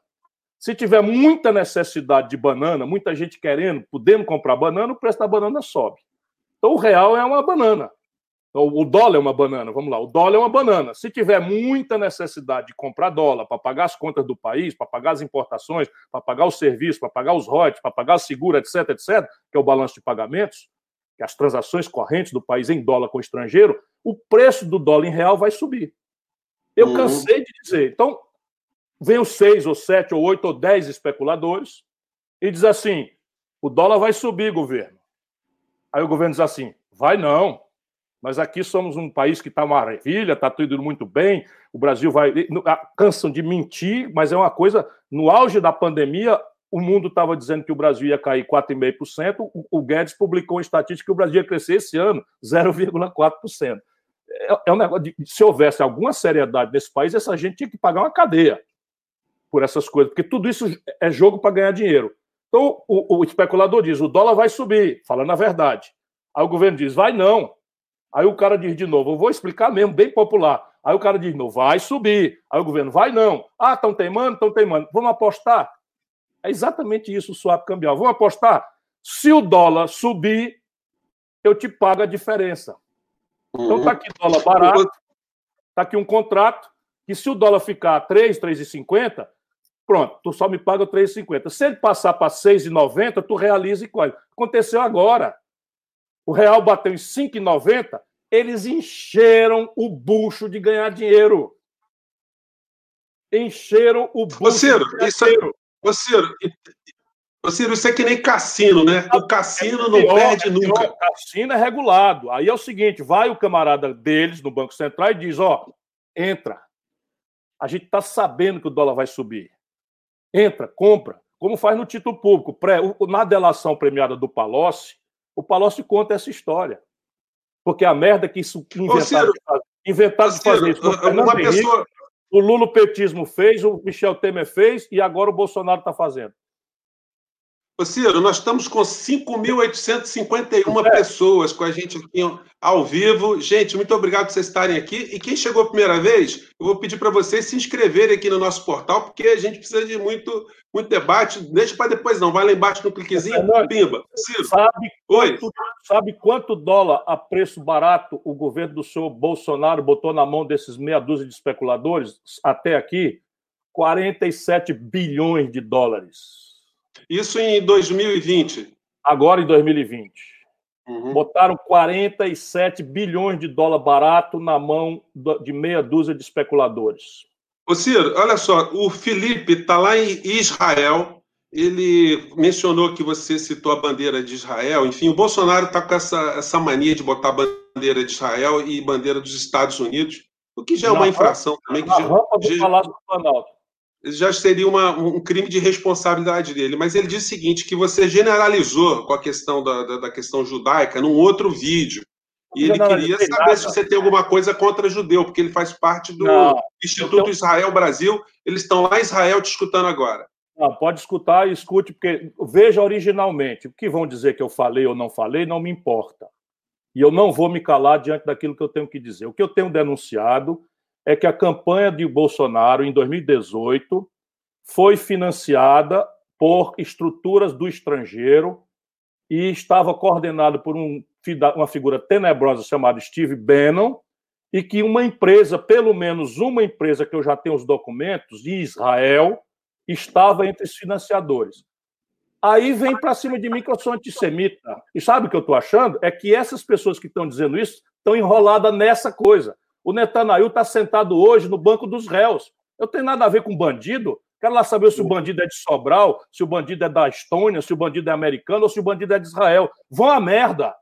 Se tiver muita necessidade de banana, muita gente querendo, podendo comprar banana, o preço da banana sobe. Então o real é uma banana. Então, o dólar é uma banana, vamos lá, o dólar é uma banana. Se tiver muita necessidade de comprar dólar para pagar as contas do país, para pagar as importações, para pagar os serviços, para pagar os royalties, para pagar o seguro, etc, etc, que é o balanço de pagamentos, que é as transações correntes do país em dólar com o estrangeiro, o preço do dólar em real vai subir. Eu uhum. cansei de dizer. Então, vem os seis, ou sete, ou oito, ou dez especuladores e diz assim: o dólar vai subir, governo. Aí o governo diz assim: vai não. Mas aqui somos um país que está maravilha, está tudo muito bem. O Brasil vai. Cansam de mentir, mas é uma coisa. No auge da pandemia, o mundo estava dizendo que o Brasil ia cair 4,5%, o Guedes publicou uma estatística que o Brasil ia crescer esse ano 0,4%. É, é um negócio de, se houvesse alguma seriedade nesse país, essa gente tinha que pagar uma cadeia por essas coisas, porque tudo isso é jogo para ganhar dinheiro. Então, o, o, especulador diz: o dólar vai subir, falando a verdade. Aí o governo diz: vai não. Aí o cara diz de novo: eu vou explicar mesmo, bem popular. Aí o cara diz: não, vai subir. Aí o governo: vai não. Ah, estão teimando, estão teimando. Vamos apostar? É exatamente isso o swap cambial. Vamos apostar? Se o dólar subir, eu te pago a diferença. Então está aqui dólar barato, está aqui um contrato, que se o dólar ficar 3, 3,50, pronto, tu só me paga 3,50. Se ele passar para 6,90, tu realiza e colhe. Aconteceu agora. O real bateu em 5,90, eles encheram o bucho de ganhar dinheiro. Encheram o bucho. Ô, Ciro, isso, dinheiro. Ô, Ciro, Ô, Ciro, isso é que nem cassino, né? O cassino não perde nunca. O cassino é regulado. Aí é o seguinte: vai o camarada deles no Banco Central e diz: ó, entra. A gente está sabendo que o dólar vai subir. Entra, compra. Como faz no título público. Pré, na delação premiada do Palocci, o Palocci conta essa história. Porque a merda que isso inventaram, de fazer, inventaram de fazer isso. Uma pessoa... o Lula petismo fez, o Michel Temer fez e agora o Bolsonaro está fazendo. Ô Ciro, nós estamos com 5.851 é. pessoas com a gente aqui ao vivo. Gente, muito obrigado por vocês estarem aqui. E quem chegou a primeira vez, eu vou pedir para vocês se inscreverem aqui no nosso portal, porque a gente precisa de muito, muito debate. Deixa para depois, não. Vai lá embaixo no cliquezinho, é, pimba. Ciro, sabe Oi. Quanto, sabe quanto dólar a preço barato o governo do senhor Bolsonaro botou na mão desses meia dúzia de especuladores até aqui? 47 bilhões de dólares. Isso em 2020. Agora em 2020. Uhum. Botaram 47 bilhões de dólar barato na mão de meia dúzia de especuladores. Ô Ciro, olha só, o Felipe está lá em Israel. Ele mencionou que você citou a bandeira de Israel. Enfim, o Bolsonaro está com essa, essa mania de botar bandeira de Israel e bandeira dos Estados Unidos, o que já é uma infração também. Na rampa do Palácio do Planalto já seria uma, um crime de responsabilidade dele. Mas ele disse o seguinte, que você generalizou com a questão da, da, da questão judaica num outro vídeo. E ele queria saber nada. se você tem alguma coisa contra judeu, porque ele faz parte do não, Instituto tenho... Israel Brasil. Eles estão lá em Israel te escutando agora. Não, pode escutar e escute, porque veja originalmente. O que vão dizer que eu falei ou não falei não me importa. E eu não vou me calar diante daquilo que eu tenho que dizer. O que eu tenho denunciado é que a campanha de Bolsonaro, em 2018, foi financiada por estruturas do estrangeiro e estava coordenado por um, uma figura tenebrosa chamada Steve Bannon, e que uma empresa, pelo menos uma empresa que eu já tenho os documentos, de Israel, estava entre os financiadores. Aí vem para cima de mim que eu sou antissemita. E sabe o que eu estou achando? É que essas pessoas que estão dizendo isso estão enroladas nessa coisa. O Netanyahu está sentado hoje no banco dos réus. Eu tenho nada a ver com bandido. Quero lá saber se o bandido é de Sobral, se o bandido é da Estônia, se o bandido é americano ou se o bandido é de Israel. Vão a merda.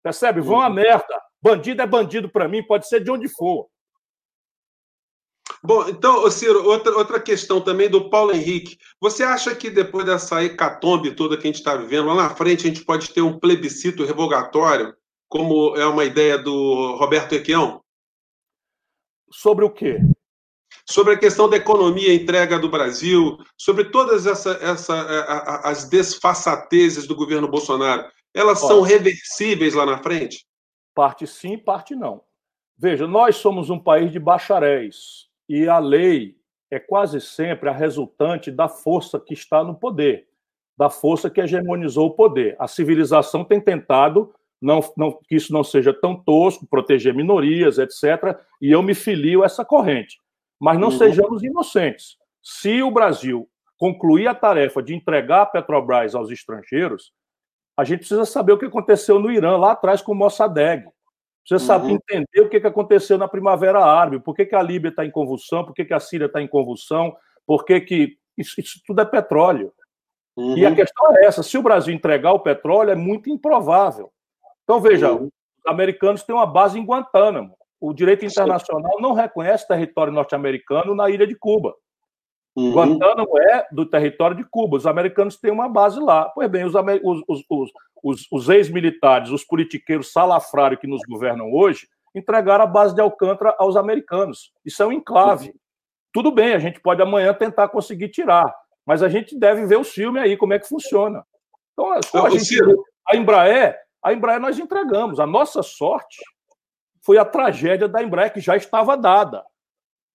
Percebe? Vão a merda. Bandido é bandido para mim, pode ser de onde for. Bom, então, Ciro, outra, outra questão também do Paulo Henrique. Você acha que depois dessa hecatombe toda que a gente está vivendo, lá na frente a gente pode ter um plebiscito revogatório, como é uma ideia do Roberto Equião? Sobre o quê? Sobre a questão da economia entrega do Brasil, sobre todas essa, essa, as desfaçatezes do governo Bolsonaro. Elas Olha, são reversíveis lá na frente? Parte sim, parte não. Veja, nós somos um país de bacharéis e a lei é quase sempre a resultante da força que está no poder, da força que hegemonizou o poder. A civilização tem tentado não, não, que isso não seja tão tosco, proteger minorias, etc. E eu me filio a essa corrente. Mas não uhum. sejamos inocentes. Se o Brasil concluir a tarefa de entregar a Petrobras aos estrangeiros, a gente precisa saber o que aconteceu no Irã, lá atrás com o Mossadegh. Precisa saber uhum. entender o que aconteceu na Primavera Árabe, por que, que a Líbia está em convulsão, por que, que a Síria está em convulsão, por que, que isso, isso tudo é petróleo. Uhum. E a uhum. questão é essa: se o Brasil entregar o petróleo, é muito improvável. Então, veja, os americanos têm uma base em Guantánamo. O direito internacional não reconhece território norte-americano na ilha de Cuba. Uhum. Guantánamo é do território de Cuba. Os americanos têm uma base lá. Pois bem, os, os, os, os, ex-militares, os politiqueiros salafrários que nos governam hoje, entregaram a base de Alcântara aos americanos. Isso é um enclave. Uhum. Tudo bem, a gente pode amanhã tentar conseguir tirar, mas a gente deve ver o filme aí, como é que funciona. Então, a, gente, a Embraer, a Embraer nós entregamos. A nossa sorte foi a tragédia da Embraer, que já estava dada.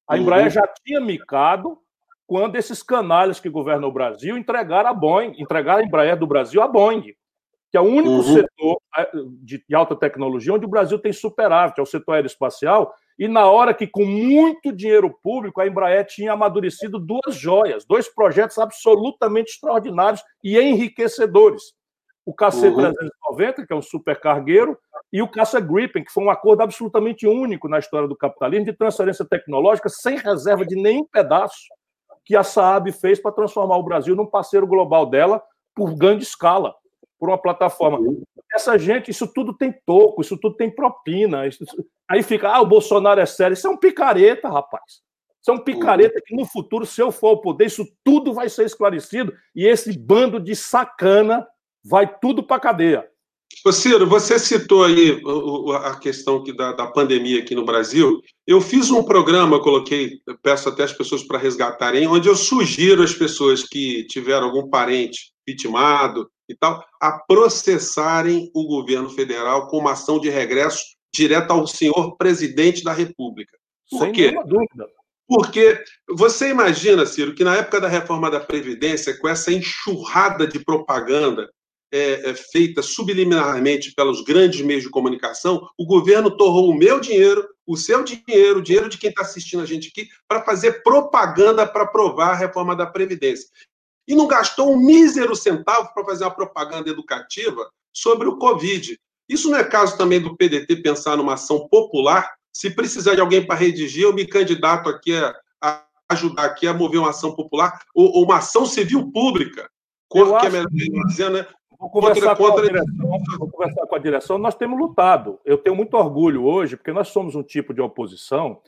A Embraer uhum. já tinha micado quando esses canalhas que governam o Brasil entregaram a Boeing, entregaram a Embraer do Brasil à Boeing, que é o único uhum. setor é, de alta tecnologia onde o Brasil tem superávit, é o setor aeroespacial, e na hora que, com muito dinheiro público, a Embraer tinha amadurecido duas joias, dois projetos absolutamente extraordinários e enriquecedores. O KC-390, uhum. que é um supercargueiro, e o Caça Gripen, que foi um acordo absolutamente único na história do capitalismo de transferência tecnológica sem reserva de nenhum pedaço que a Saab fez para transformar o Brasil num parceiro global dela por grande escala, por uma plataforma. Essa gente, isso tudo tem toco, isso tudo tem propina. Isso... Aí fica, ah, o Bolsonaro é sério. Isso é um picareta, rapaz. Isso é um picareta que no futuro, se eu for ao poder, isso tudo vai ser esclarecido e esse bando de sacana vai tudo para cadeia. Ô Ciro, você citou aí a questão da, da pandemia aqui no Brasil. Eu fiz um programa, coloquei, peço até as pessoas para resgatarem, onde eu sugiro às pessoas que tiveram algum parente vitimado e tal, a processarem o governo federal com uma ação de regresso direta ao senhor presidente da República. Por Sem quê? dúvida. Porque você imagina, Ciro, que na época da reforma da Previdência, com essa enxurrada de propaganda é, é, feita subliminarmente pelos grandes meios de comunicação, o governo torrou o meu dinheiro, o seu dinheiro, o dinheiro de quem está assistindo a gente aqui, para fazer propaganda para aprovar a reforma da Previdência. E não gastou um mísero centavo para fazer uma propaganda educativa sobre o Covid. Isso não é caso também do PDT pensar numa ação popular? Se precisar de alguém para redigir, eu me candidato aqui a, a ajudar aqui a mover uma ação popular ou, ou uma ação civil pública. Que é melhor dizendo, né? Vou conversar, contra, contra... Direção, vou conversar com a direção. Nós temos lutado. Eu tenho muito orgulho hoje, porque nós somos um tipo de oposição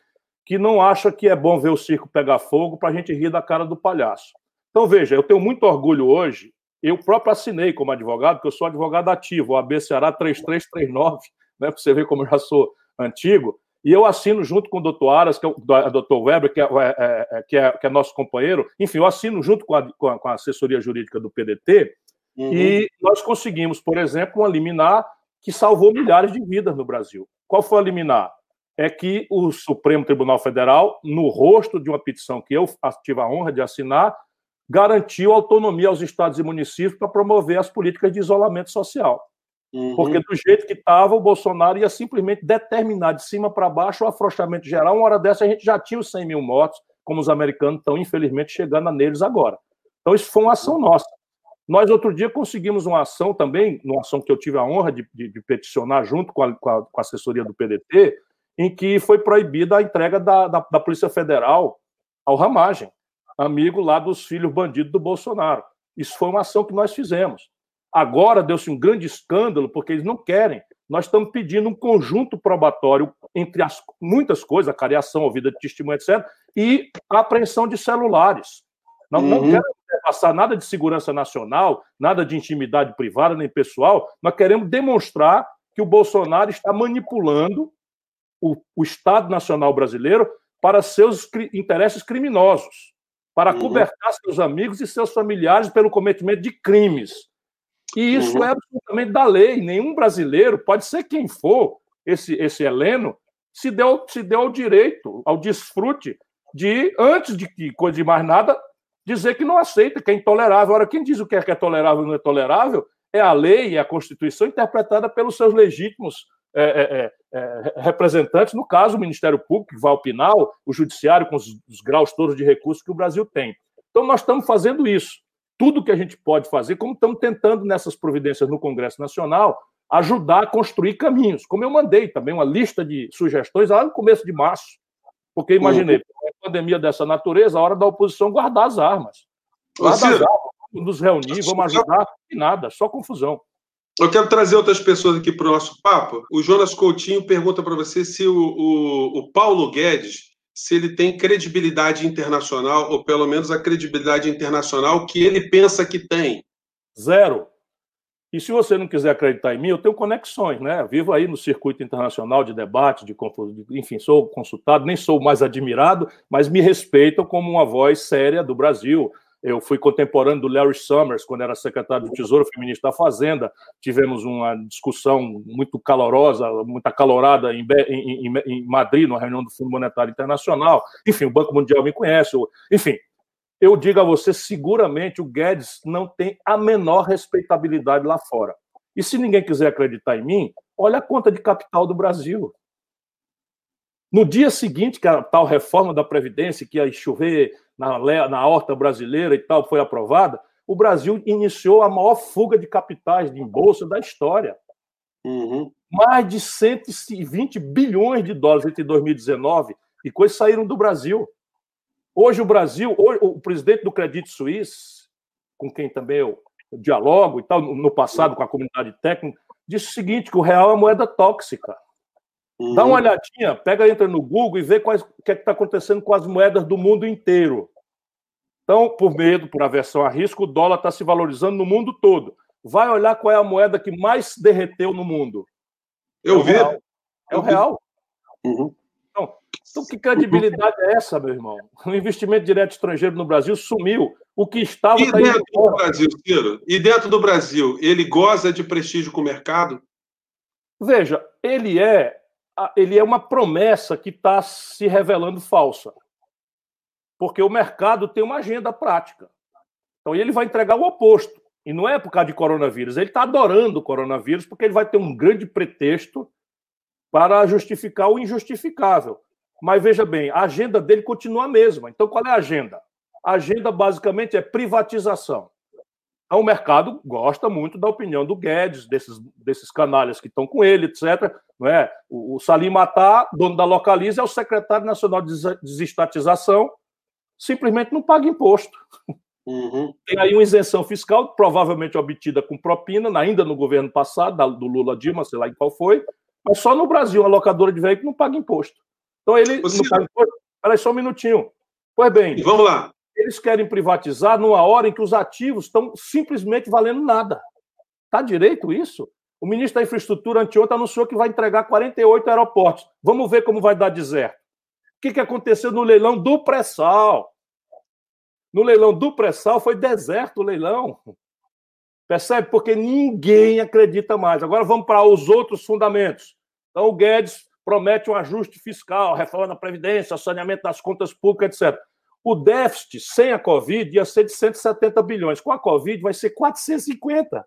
que não acha que é bom ver o circo pegar fogo para a gente rir da cara do palhaço. Então, veja, eu tenho muito orgulho hoje. Eu próprio assinei como advogado, porque eu sou advogado ativo, o AB Ceará 3339, né, para você ver como eu já sou antigo. E eu assino junto com o doutor Aras, que é o doutor Weber, que é, é, é, que é, que é nosso companheiro. Enfim, eu assino junto com a, com a assessoria jurídica do PDT Uhum. E nós conseguimos, por exemplo, uma liminar que salvou milhares de vidas no Brasil. Qual foi a liminar? É que o Supremo Tribunal Federal, no rosto de uma petição que eu tive a honra de assinar, garantiu autonomia aos estados e municípios para promover as políticas de isolamento social. Uhum. Porque do jeito que estava, o Bolsonaro ia simplesmente determinar de cima para baixo o afrouxamento geral. Uma hora dessa, a gente já tinha os 100 mil mortos, como os americanos estão, infelizmente, chegando neles agora. Então, isso foi uma ação nossa. Nós, outro dia, conseguimos uma ação também, uma ação que eu tive a honra de, de, de peticionar junto com a, com, a, com a, assessoria do PDT, em que foi proibida a entrega da, da, da Polícia Federal ao Ramagem, amigo lá dos filhos bandidos do Bolsonaro. Isso foi uma ação que nós fizemos. Agora deu-se um grande escândalo, porque eles não querem. Nós estamos pedindo um conjunto probatório entre as muitas coisas, a cariação, ouvida de testemunha, etc., e a apreensão de celulares. Não, uhum. não quero passar nada de segurança nacional, nada de intimidade privada nem pessoal. Nós queremos demonstrar que o Bolsonaro está manipulando o, o Estado Nacional Brasileiro para seus cri interesses criminosos, para uhum. cobertar seus amigos e seus familiares pelo cometimento de crimes. E isso uhum. é absolutamente da lei. Nenhum brasileiro, pode ser quem for, esse, esse Heleno, se deu, se deu ao direito, ao desfrute de, antes de, de, de mais nada, dizer que não aceita, que é intolerável. Ora, quem diz o que é, que é tolerável e não é tolerável é a lei e a Constituição interpretada pelos seus legítimos é, é, é, é representantes, no caso, o Ministério Público, que vai opinar, o Judiciário, com os, os graus todos de recursos que o Brasil tem. Então, nós estamos fazendo isso. Tudo que a gente pode fazer, como estamos tentando nessas providências no Congresso Nacional, ajudar a construir caminhos. Como eu mandei também uma lista de sugestões lá no começo de março, porque imaginei, uhum. uma pandemia dessa natureza, a hora da oposição guardar as armas. Guardar as armas, nos reunir, vamos ajudar, e nada, só confusão. Eu quero trazer outras pessoas aqui para o nosso papo. O Jonas Coutinho pergunta para você se o, o, o, Paulo Guedes se ele tem credibilidade internacional, ou pelo menos a credibilidade internacional que ele pensa que tem. Zero. E se você não quiser acreditar em mim, eu tenho conexões, né? Vivo aí no circuito internacional de debate, de enfim, sou consultado, nem sou mais admirado, mas me respeitam como uma voz séria do Brasil. Eu fui contemporâneo do Larry Summers, quando era secretário do Tesouro, fui ministro da Fazenda. Tivemos uma discussão muito calorosa, muito acalorada em, em, em Madrid, numa reunião do Fundo Monetário Internacional. Enfim, o Banco Mundial me conhece. Enfim, eu digo a você, seguramente o Guedes não tem a menor respeitabilidade lá fora. E se ninguém quiser acreditar em mim, olha a conta de capital do Brasil. No dia seguinte que a tal reforma da Previdência, que ia chover na, na horta brasileira e tal, foi aprovada, o Brasil iniciou a maior fuga de capitais de bolsa da história. Uhum. Mais de 120 bilhões de dólares entre 2019 e coisas saíram do Brasil. Hoje o Brasil, hoje, o presidente do Credit Suisse, com quem também eu dialogo e tal, no passado com a comunidade técnica, disse o seguinte, que o real é moeda tóxica. Uhum. Dá uma olhadinha, pega, entra no Google e vê quais, o que é está acontecendo com as moedas do mundo inteiro. Então, por medo, por aversão a risco, o dólar está se valorizando no mundo todo. Vai olhar qual é a moeda que mais derreteu no mundo. Eu é vi. Real. É o real. Uhum. Então, que credibilidade é essa, meu irmão? O investimento direto estrangeiro no Brasil sumiu. O que estava. E tá dentro do Brasil, Ciro? E dentro do Brasil, ele goza de prestígio com o mercado? Veja, ele é, ele é uma promessa que está se revelando falsa. Porque o mercado tem uma agenda prática. Então ele vai entregar o oposto. E não é por causa de coronavírus. Ele está adorando o coronavírus porque ele vai ter um grande pretexto para justificar o injustificável. Mas veja bem, a agenda dele continua a mesma. Então, qual é a agenda? A agenda basicamente é privatização. Então, o mercado gosta muito da opinião do Guedes, desses, desses canalhas que estão com ele, etc. Não é? O, o Salim Matar, dono da Localiza, é o secretário nacional de desestatização, simplesmente não paga imposto. Uhum. Tem aí uma isenção fiscal, provavelmente obtida com propina, ainda no governo passado, do Lula Dilma, sei lá em qual foi, mas só no Brasil, a locadora de veículo não paga imposto. Então ele imposto. Peraí, só um minutinho. Pois bem. Vamos lá. Eles querem privatizar numa hora em que os ativos estão simplesmente valendo nada. Está direito isso? O ministro da Infraestrutura anteontem anunciou que vai entregar 48 aeroportos. Vamos ver como vai dar deserto. O que, que aconteceu no leilão do pré-sal? No leilão do pré-sal foi deserto o leilão. Percebe? Porque ninguém acredita mais. Agora vamos para os outros fundamentos. Então, o Guedes promete um ajuste fiscal, reforma da Previdência, saneamento das contas públicas, etc. O déficit sem a Covid ia ser de 170 bilhões. Com a Covid vai ser 450.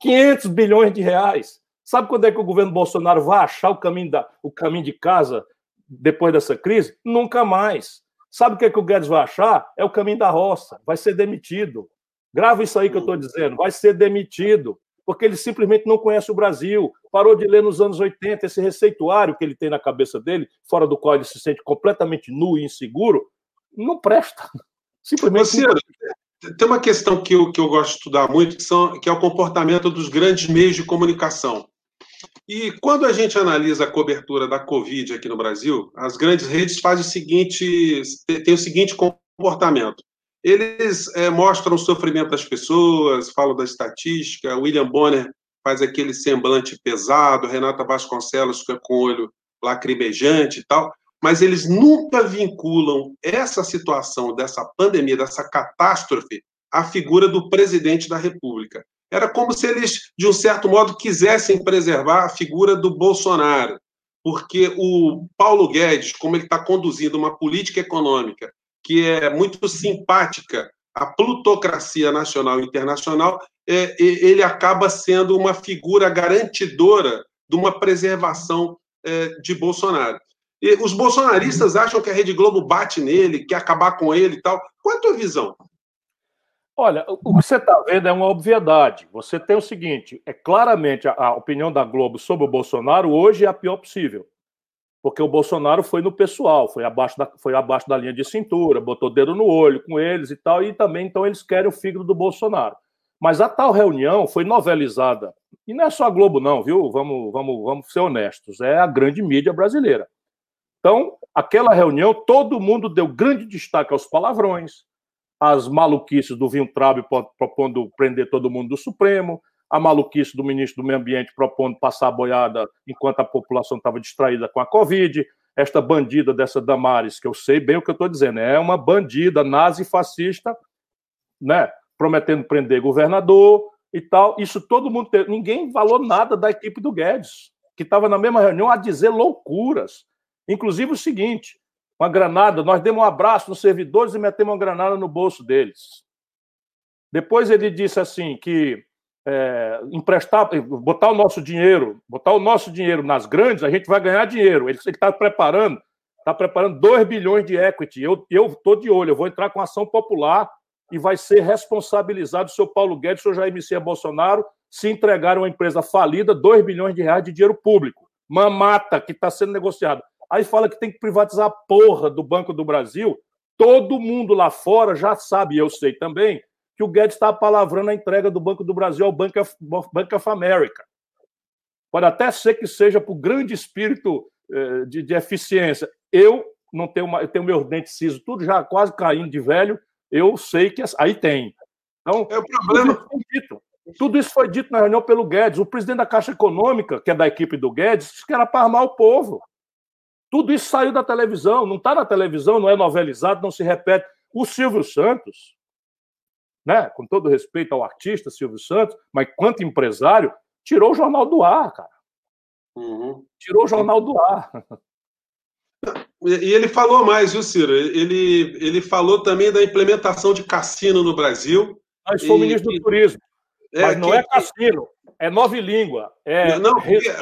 500 bilhões de reais. Sabe quando é que o governo Bolsonaro vai achar o caminho, da, o caminho de casa depois dessa crise? Nunca mais. Sabe o que, é que o Guedes vai achar? É o caminho da roça. Vai ser demitido. Grava isso aí que eu estou dizendo. Vai ser demitido, porque ele simplesmente não conhece o Brasil. Parou de ler nos anos 80 esse receituário que ele tem na cabeça dele, fora do qual ele se sente completamente nu e inseguro. Não presta. Simplesmente. Você, tem uma questão que eu, que eu gosto de estudar muito, que, são, que é o comportamento dos grandes meios de comunicação. E quando a gente analisa a cobertura da Covid aqui no Brasil, as grandes redes fazem o seguinte, tem o seguinte comportamento. Eles é, mostram o sofrimento das pessoas, falam da estatística. William Bonner faz aquele semblante pesado, Renata Vasconcelos fica com o olho lacrimejante e tal, mas eles nunca vinculam essa situação dessa pandemia, dessa catástrofe, à figura do presidente da República. Era como se eles, de um certo modo, quisessem preservar a figura do Bolsonaro, porque o Paulo Guedes, como ele está conduzindo uma política econômica que é muito simpática à plutocracia nacional e internacional, é, ele acaba sendo uma figura garantidora de uma preservação é, de Bolsonaro. E os bolsonaristas acham que a Rede Globo bate nele, quer acabar com ele e tal. Qual é a tua visão? Olha, o que você está vendo é uma obviedade. Você tem o seguinte: é claramente a, a opinião da Globo sobre o Bolsonaro hoje é a pior possível porque o Bolsonaro foi no pessoal, foi abaixo da, foi abaixo da linha de cintura, botou dedo no olho com eles e tal, e também então eles querem o fígado do Bolsonaro. Mas a tal reunião foi novelizada. E não é só a Globo, não, viu? Vamos, vamos, vamos ser honestos. É a grande mídia brasileira. Então, aquela reunião, todo mundo deu grande destaque aos palavrões, às maluquices do Vintrabe propondo prender todo mundo do Supremo, a maluquice do ministro do Meio Ambiente propondo passar a boiada enquanto a população estava distraída com a Covid, esta bandida dessa Damares, que eu sei bem o que eu estou dizendo, é uma bandida nazi-fascista, né, prometendo prender governador e tal. Isso todo mundo. Teve. Ninguém falou nada da equipe do Guedes, que estava na mesma reunião a dizer loucuras. Inclusive o seguinte: uma granada, nós demos um abraço nos servidores e metemos uma granada no bolso deles. Depois ele disse assim que é, emprestar, botar o nosso dinheiro, botar o nosso dinheiro nas grandes, a gente vai ganhar dinheiro. Ele está preparando, está preparando 2 bilhões de equity. Eu estou de olho, eu vou entrar com ação popular e vai ser responsabilizado o seu Paulo Guedes, o seu Jair Messias Bolsonaro, se entregar uma empresa falida 2 bilhões de reais de dinheiro público. Mamata, que está sendo negociado. Aí fala que tem que privatizar a porra do Banco do Brasil. Todo mundo lá fora já sabe, eu sei também, que o Guedes está palavrando a entrega do Banco do Brasil ao Banco of, Bank of America. Pode até ser que seja por grande espírito eh, de, de, eficiência. Eu não tenho, uma, eu tenho meus dentes cisos tudo já quase caindo de velho. Eu sei que aí tem. Então, é o problema. Tudo isso, dito, tudo isso foi dito na reunião pelo Guedes. O presidente da Caixa Econômica, que é da equipe do Guedes, disse que era para armar o povo. Tudo isso saiu da televisão, não está na televisão, não é novelizado, não se repete. O Silvio Santos, né, com todo respeito ao artista Silvio Santos, mas quanto empresário, tirou o jornal do ar, cara. Uhum. Tirou o jornal do ar. E ele falou mais, viu, Ciro? Ele, ele falou também da implementação de cassino no Brasil. Mas foi o ministro do Turismo. É, mas não que, é cassino, é nova língua. É não, resort,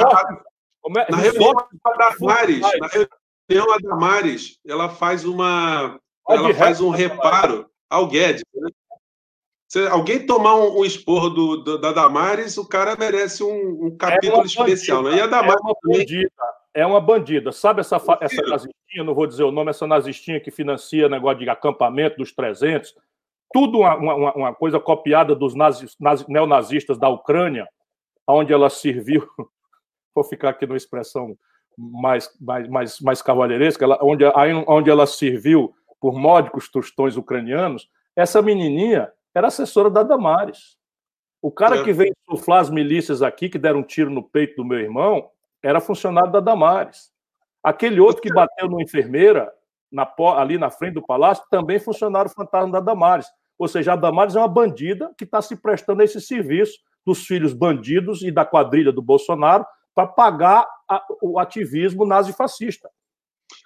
é, na reunião da Damares, na reunião a Damares, ela faz uma, ela faz um reparo ao Guedes. Né? Se alguém tomar um, um esporro do, do, da Damares, o cara merece um, um capítulo é especial. Né? E a Damares é uma bandida. É uma bandida. Sabe essa, essa nazistinha, não vou dizer o nome, essa nazistinha que financia negócio de acampamento dos 300? Tudo uma, uma, uma coisa copiada dos nazis, nazi, neonazistas da Ucrânia, onde ela serviu, vou ficar aqui numa expressão mais, mais, mais, mais cavalheiresca, ela, onde, onde ela serviu por módicos tostões ucranianos, essa menininha era assessora da Damares. O cara é. que veio suflar as milícias aqui, que deram um tiro no peito do meu irmão, era funcionário da Damares. Aquele outro que bateu numa enfermeira, na, ali na frente do palácio, também funcionário fantasma da Damares. Ou seja, a Damares é uma bandida que está se prestando a esse serviço dos filhos bandidos e da quadrilha do Bolsonaro para pagar a, o ativismo nazifascista.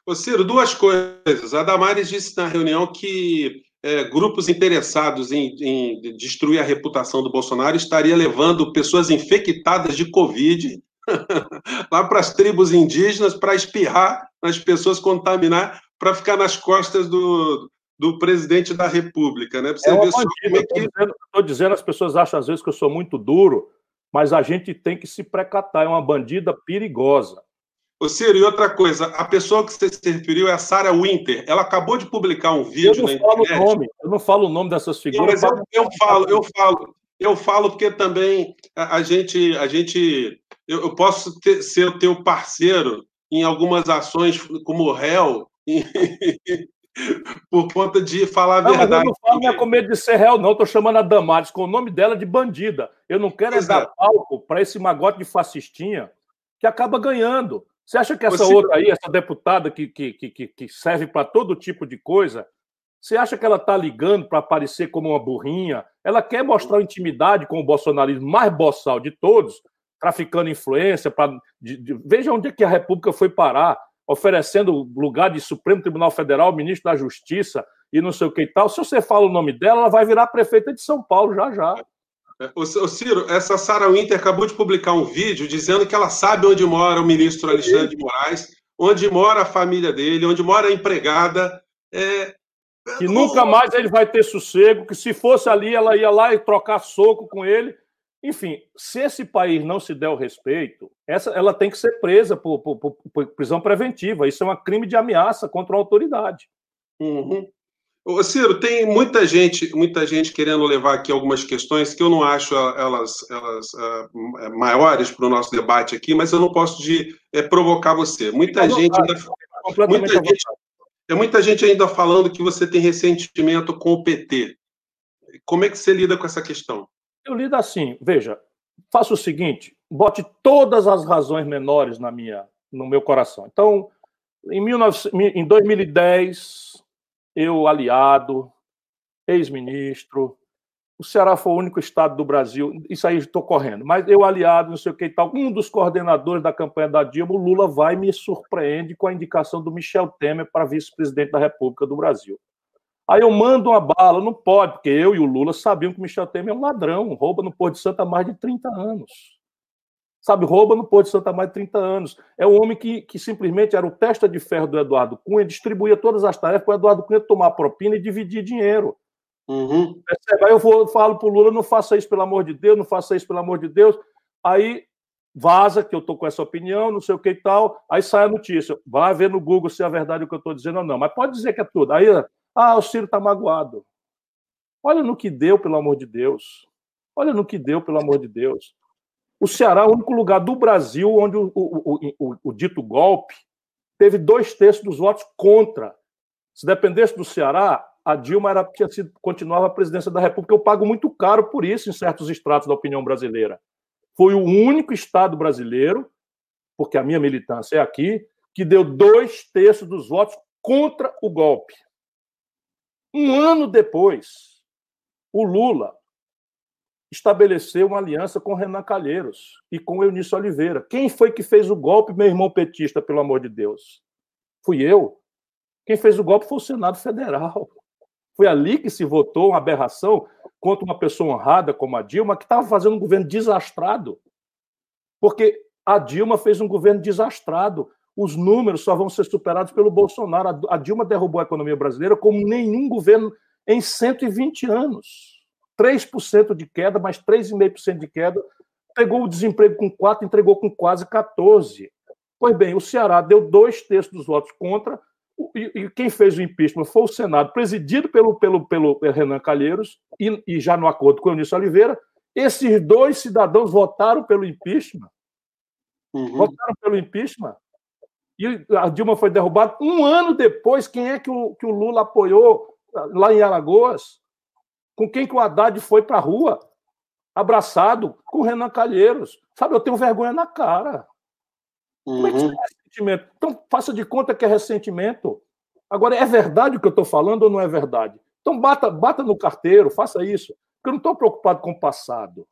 Ô Ciro, duas coisas. A Damares disse na reunião que é, grupos interessados em, em, destruir a reputação do Bolsonaro estaria levando pessoas infectadas de Covid lá para as tribos indígenas para espirrar nas pessoas, contaminar, para ficar nas costas do, do presidente da República. Né? Você é ver só como é que... Estou dizendo, as pessoas acham às vezes que eu sou muito duro, mas a gente tem que se precatar, é uma bandida perigosa. Ô, Ciro, e outra coisa, a pessoa que você se referiu é a Sarah Winter. Ela acabou de publicar um vídeo na internet. Nome, eu não falo o nome dessas figuras. Não, mas eu, eu, falo, eu falo, eu falo porque também a, a gente, a gente, eu, eu posso ter, ser o teu parceiro em algumas ações como réu, por conta de falar a verdade. eu não falo é com medo de ser réu, não. Estou chamando a Damares com o nome dela de bandida. Eu não quero é dar palco para esse magote de fascistinha que acaba ganhando. Você acha que essa você... outra aí, essa deputada que, que, que, que serve para todo tipo de coisa, você acha que ela está ligando para aparecer como uma burrinha? Ela quer mostrar intimidade com o bolsonarismo mais boçal de todos, traficando influência. Pra, de, de, veja onde é que a República foi parar, oferecendo lugar de Supremo Tribunal Federal, ministro da Justiça e não sei o que e tal. Se você fala o nome dela, ela vai virar prefeita de São Paulo já já. O, Ciro, essa Sarah Winter acabou de publicar um vídeo dizendo que ela sabe onde mora o ministro Alexandre de Moraes, onde mora a família dele, onde mora a empregada. É... Que nunca mais ele vai ter sossego, que se fosse ali, ela ia lá e trocar soco com ele. Enfim, se esse país não se der o respeito, essa, ela tem que ser presa por, por, por, por prisão preventiva. Isso é um crime de ameaça contra a autoridade. Uhum. Ô, Ciro, tem muita gente, muita gente querendo levar aqui algumas questões que eu não acho elas, elas uh, maiores para o nosso debate aqui, mas eu não posso de é, provocar você. Muita gente ainda, muita gente, tem muita gente ainda falando que você tem ressentimento com o PT. Como é que você lida com essa questão? Eu lido assim, veja, faça o seguinte, bote todas as razões menores na minha, no meu coração. Então, em, 19, em 2010, eu, aliado, ex-ministro, o Ceará foi o único estado do Brasil, isso aí estou correndo, mas eu, aliado, não sei o que e tal, um dos coordenadores da campanha da Dilma, o Lula vai e me surpreende com a indicação do Michel Temer para vice-presidente da República do Brasil. Aí eu mando uma bala, não pode, porque eu e o Lula sabiam que o Michel Temer é um ladrão, rouba no Porto de Santa há mais de 30 anos. Sabe, rouba no Porto de Santa de 30 anos. É um homem que, que simplesmente era o testa de ferro do Eduardo Cunha, distribuía todas as tarefas para o Eduardo Cunha tomar propina e dividir dinheiro. Uhum. Aí eu vou, falo para o Lula, não faça isso, pelo amor de Deus, não faça isso, pelo amor de Deus. Aí vaza que eu estou com essa opinião, não sei o que e tal. Aí sai a notícia. Vai ver no Google se é verdade o que eu estou dizendo ou não. Mas pode dizer que é tudo. Aí, ah, o Ciro está magoado. Olha no que deu, pelo amor de Deus. Olha no que deu, pelo amor de Deus. O Ceará é o único lugar do Brasil onde o, o, o, o dito golpe teve dois terços dos votos contra. Se dependesse do Ceará, a Dilma era, tinha sido, continuava a presidência da República. Eu pago muito caro por isso em certos estratos da opinião brasileira. Foi o único Estado brasileiro, porque a minha militância é aqui, que deu dois terços dos votos contra o golpe. Um ano depois, o Lula estabeleceu uma aliança com Renan Calheiros e com Eunício Oliveira. Quem foi que fez o golpe, meu irmão petista, pelo amor de Deus? Fui eu. Quem fez o golpe foi o Senado Federal. Foi ali que se votou uma aberração contra uma pessoa honrada como a Dilma, que estava fazendo um governo desastrado. Porque a Dilma fez um governo desastrado. Os números só vão ser superados pelo Bolsonaro. A Dilma derrubou a economia brasileira como nenhum governo em 120 anos. 3% de queda, mais 3,5% de queda. Pegou o desemprego com 4, entregou com quase 14. Pois bem, o Ceará deu dois terços dos votos contra, e, e, quem fez o impeachment foi o Senado, presidido pelo, pelo, pelo Renan Calheiros, e, e já no acordo com o Eunício Oliveira. Esses dois cidadãos votaram pelo impeachment. Uhum. Votaram pelo impeachment. E a Dilma foi derrubada. Um ano depois, quem é que o, que o Lula apoiou lá em Alagoas? Com quem que o Haddad foi para a rua? Abraçado com o Renan Calheiros. Sabe, eu tenho vergonha na cara. Uhum. Como é que você ressentimento. Então, faça de conta que é ressentimento. Agora, é verdade o que eu estou falando ou não é verdade? Então, bata, bata no carteiro, faça isso. Porque eu não estou preocupado com o passado.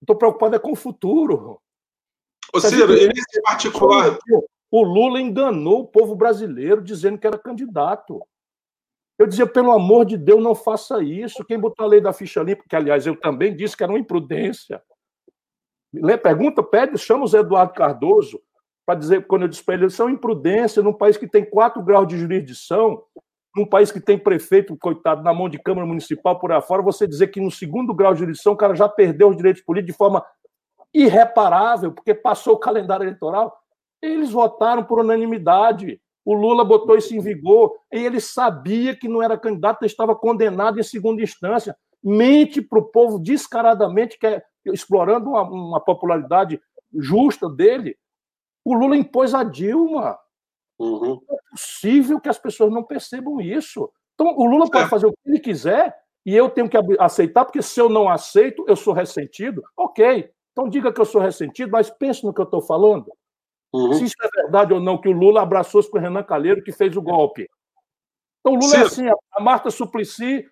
Estou preocupado é com o futuro. Ô, Ciro, nesse particular. O Lula enganou o povo brasileiro dizendo que era candidato. Eu dizia, pelo amor de Deus, não faça isso. Quem botou a lei da ficha limpa, que aliás eu também disse que era uma imprudência. Pergunta, pede, chama o Zé Eduardo Cardoso para dizer, quando eu disse para ele, são imprudência num país que tem quatro graus de jurisdição, num país que tem prefeito, coitado, na mão de Câmara Municipal por aí fora, você dizer que no segundo grau de jurisdição o cara já perdeu os direitos políticos de forma irreparável, porque passou o calendário eleitoral. Eles votaram por unanimidade. O Lula botou isso em vigor e ele sabia que não era candidato, estava condenado em segunda instância. Mente para o povo descaradamente, que é, explorando uma, uma popularidade justa dele, o Lula impôs a Dilma. Uhum. Não é possível que as pessoas não percebam isso. Então, o Lula pode fazer o que ele quiser e eu tenho que aceitar, porque se eu não aceito, eu sou ressentido. Ok, então diga que eu sou ressentido, mas pense no que eu estou falando. Uhum. Se isso é verdade ou não, que o Lula abraçou-se com o Renan Calheiro, que fez o golpe. Então, o Lula Sim. é assim: a Marta Suplicy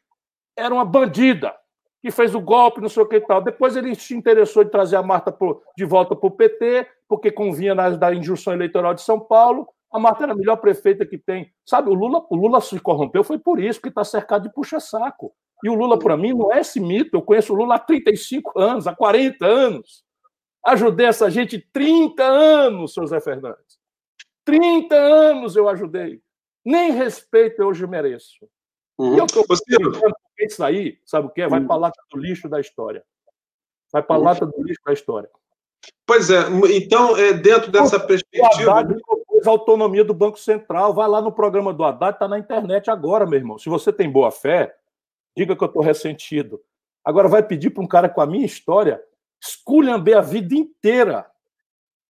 era uma bandida que fez o golpe, não sei o que e tal. Depois ele se interessou em trazer a Marta pro, de volta para o PT, porque convinha na, da injunção eleitoral de São Paulo. A Marta era a melhor prefeita que tem. Sabe, o Lula, o Lula se corrompeu foi por isso, porque está cercado de puxa-saco. E o Lula, para mim, não é esse mito. Eu conheço o Lula há 35 anos, há 40 anos. Ajudei essa gente 30 anos, seu Zé Fernandes. 30 anos eu ajudei. Nem respeito eu hoje mereço. Uhum. E eu estou isso aí, sabe o que é? Vai para a lata do lixo da história. Vai para a lata do lixo da história. Pois é, então, é, dentro dessa perspectiva. O Haddad propôs a autonomia do Banco Central. Vai lá no programa do Haddad, está na internet agora, meu irmão. Se você tem boa fé, diga que eu estou ressentido. Agora vai pedir para um cara com a minha história esculhamber a vida inteira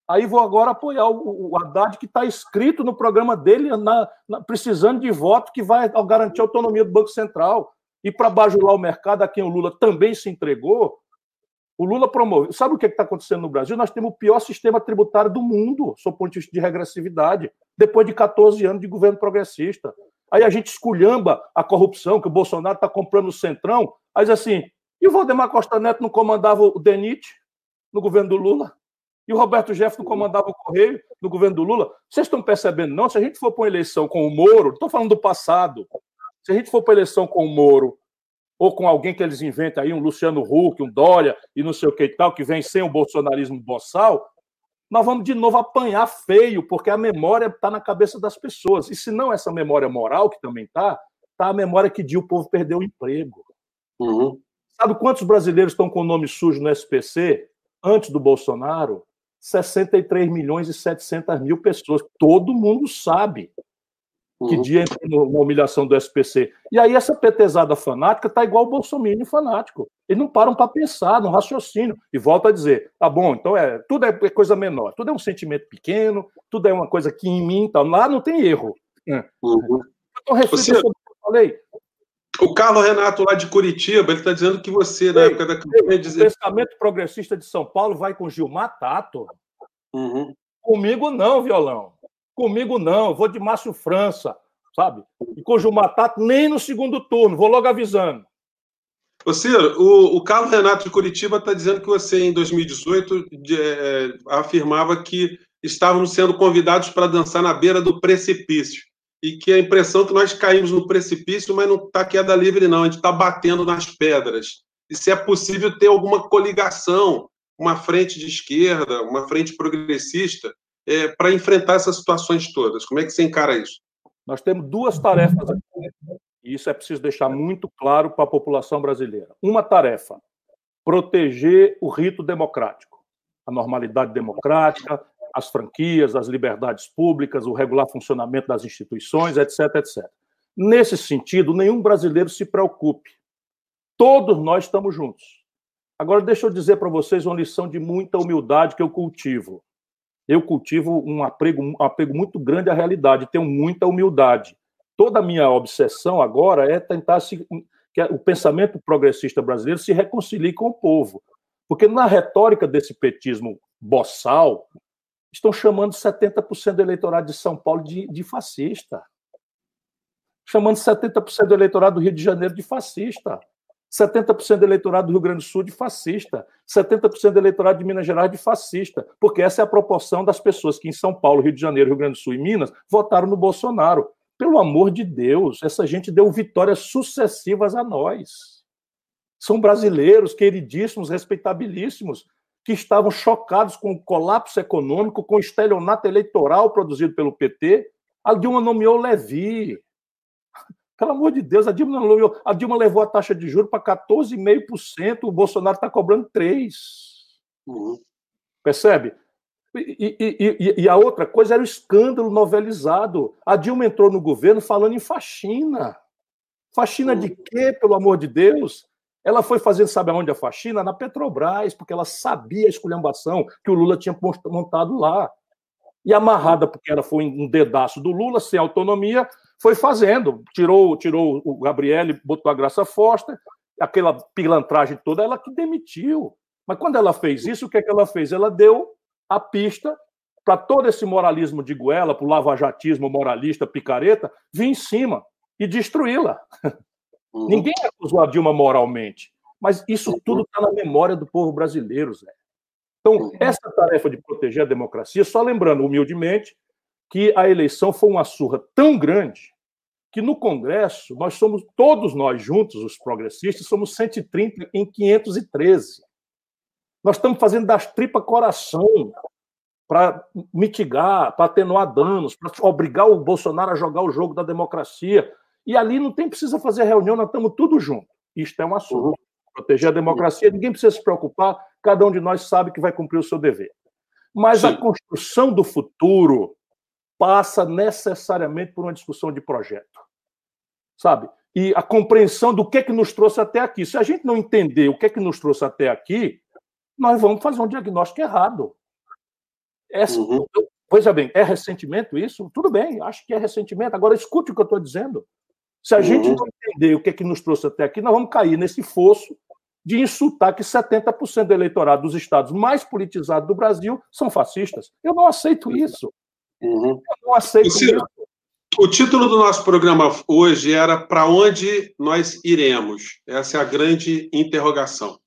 Aí vou agora apoiar o, Haddad, que está escrito no programa dele, na, na, precisando de voto que vai garantir a autonomia do Banco Central. E para bajular o mercado, a quem o Lula também se entregou, o Lula promoveu. Sabe o que está acontecendo no Brasil? Nós temos o pior sistema tributário do mundo, sob o ponto de vista de regressividade, depois de 14 anos de governo progressista. Aí a gente esculhamba a corrupção, que o Bolsonaro está comprando o Centrão. Diz assim, e o Valdemar Costa Neto não comandava o DENIT no governo do Lula? E o Roberto Jefferson comandava o Correio no governo do Lula? Vocês estão percebendo, não? Se a gente for para uma eleição com o Moro, estou falando do passado, se a gente for para a eleição com o Moro, ou com alguém que eles inventem aí, um Luciano Huck, um Dória e não sei o que e tal, que vem sem o bolsonarismo boçal, nós vamos de novo apanhar feio, porque a memória está na cabeça das pessoas. E se não essa memória moral, que também está, está a memória que diz o povo perdeu o emprego. Uhum. Sabe quantos brasileiros estão com o nome sujo no SPC antes do Bolsonaro? 63 milhões e 700 mil pessoas. Todo mundo sabe que uhum. dia entra na humilhação do SPC. E aí essa petezada fanática tá igual o Bolsonaro fanático. Eles não param para pensar no raciocínio. E volta a dizer, tá bom, então é tudo é coisa menor, tudo é um sentimento pequeno, tudo é uma coisa que em mim, tá, lá não tem erro. É. Uhum. Então, você... sobre o que eu falei. O Carlos Renato, lá de Curitiba, ele está dizendo que você, na ei, época da campanha... Dizer... O pensamento progressista de São Paulo vai com Gilmar Tato. Uhum. Comigo não, violão. Comigo não, eu vou de Márcio França, sabe? E com Gilmar Tato nem no segundo turno, vou logo avisando. Ô Ciro, o, o Carlos Renato de Curitiba está dizendo que você, em 2018, de, é, afirmava que estavam sendo convidados para dançar na beira do precipício. E que a impressão é que nós caímos no precipício, mas não está queda livre, não. A gente está batendo nas pedras. E se é possível ter alguma coligação, uma frente de esquerda, uma frente progressista, é, para enfrentar essas situações todas? Como é que você encara isso? Nós temos duas tarefas aqui, e isso é preciso deixar muito claro para a população brasileira. Uma tarefa: proteger o rito democrático, a normalidade democrática, as franquias, as liberdades públicas, o regular funcionamento das instituições, etc, etc. Nesse sentido, nenhum brasileiro se preocupe. Todos nós estamos juntos. Agora, deixa eu dizer para vocês uma lição de muita humildade que eu cultivo eu cultivo um apego, um apego muito grande à realidade, tenho muita humildade. Toda a minha obsessão agora é tentar se, que o pensamento progressista brasileiro se reconcilie com o povo. Porque na retórica desse petismo boçal, estão chamando 70% do eleitorado de São Paulo de, de fascista. Chamando 70% do eleitorado do Rio de Janeiro de fascista. 70% do eleitorado do Rio Grande do Sul de fascista, 70% do eleitorado de Minas Gerais de fascista, porque essa é a proporção das pessoas que em São Paulo, Rio de Janeiro, Rio Grande do Sul e Minas votaram no Bolsonaro. Pelo amor de Deus, essa gente deu vitórias sucessivas a nós. São brasileiros queridíssimos, respeitabilíssimos, que estavam chocados com o colapso econômico, com o estelionato eleitoral produzido pelo PT. A Dilma nomeou Levi, pelo amor de Deus, a Dilma, levou, a, Dilma levou a taxa de juros para 14,5%, o Bolsonaro está cobrando 3%. Uhum. Percebe? E, e, e, e, a outra coisa era o escândalo novelizado. A Dilma entrou no governo falando em faxina. Faxina uhum. de quê, pelo amor de Deus? Ela foi fazendo, sabe aonde a faxina? Na Petrobras, porque ela sabia a esculhambação que o Lula tinha montado lá. E amarrada, porque ela foi um dedaço do Lula, sem autonomia, foi fazendo. Tirou, tirou o Gabriele, botou a Graça Foster, aquela pilantragem toda, ela que demitiu. Mas quando ela fez isso, o que, é que ela fez? Ela deu a pista para todo esse moralismo de goela, para o lavajatismo moralista, picareta, vir em cima e destruí-la. Uhum. Ninguém acusou a Dilma moralmente, mas isso uhum. tudo está na memória do povo brasileiro, Zé. Então, uhum. essa tarefa de proteger a democracia, só lembrando humildemente que a eleição foi uma surra tão grande que no Congresso nós somos, todos nós juntos, os progressistas, somos 130 em 513. Nós estamos fazendo das tripas coração para mitigar, para atenuar danos, para obrigar o Bolsonaro a jogar o jogo da democracia. E ali não tem precisa fazer reunião, nós estamos tudo junto. Isto é um assunto. Uhum. Proteger a democracia, ninguém precisa se preocupar, cada um de nós sabe que vai cumprir o seu dever. Mas Sim. a construção do futuro, passa necessariamente por uma discussão de projeto. Sabe? E a compreensão do que é que nos trouxe até aqui. Se a gente não entender o que é que nos trouxe até aqui, nós vamos fazer um diagnóstico errado. Essa, uhum. Pois é bem, é ressentimento isso? Tudo bem, acho que é ressentimento. Agora escute o que eu estou dizendo. Se a uhum. gente não entender o que é que nos trouxe até aqui, nós vamos cair nesse fosso de insultar que 70% do eleitorado dos estados mais politizados do Brasil são fascistas. Eu não aceito isso. Uhum. Eu não aceito Ciro, isso. O título do nosso programa hoje era Para onde nós iremos? Essa é a grande interrogação.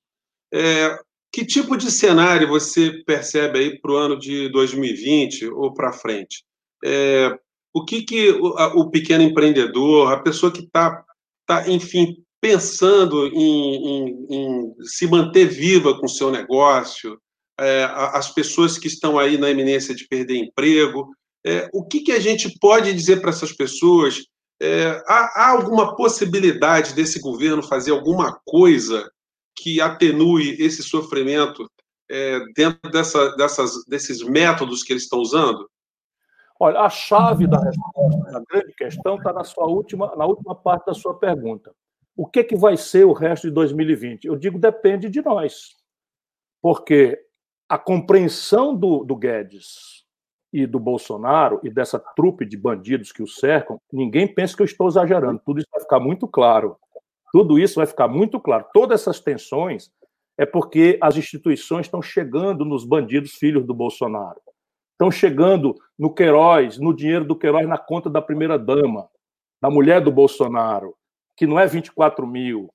É, que tipo de cenário você percebe aí para o ano de 2020 ou para frente? É, o que, que o, a, o, pequeno empreendedor, a pessoa que está, tá, enfim, pensando em, em, em, se manter viva com o seu negócio, é, as pessoas que estão aí na iminência de perder emprego, é, o que, que a gente pode dizer para essas pessoas? É, há, há alguma possibilidade desse governo fazer alguma coisa que atenue esse sofrimento é, dentro dessa, dessas, desses métodos que eles estão usando? Olha, a chave da resposta, a grande questão, está na sua última, na última parte da sua pergunta. O que, que vai ser o resto de 2020? Eu digo depende de nós, porque a compreensão do, do Guedes e do Bolsonaro e dessa trupe de bandidos que o cercam, ninguém pensa que eu estou exagerando. Tudo isso vai ficar muito claro. Tudo isso vai ficar muito claro. Todas essas tensões é porque as instituições estão chegando nos bandidos filhos do Bolsonaro. Estão chegando no Queiroz, no dinheiro do Queiroz na conta da primeira-dama, da mulher do Bolsonaro, que não é 24 mil,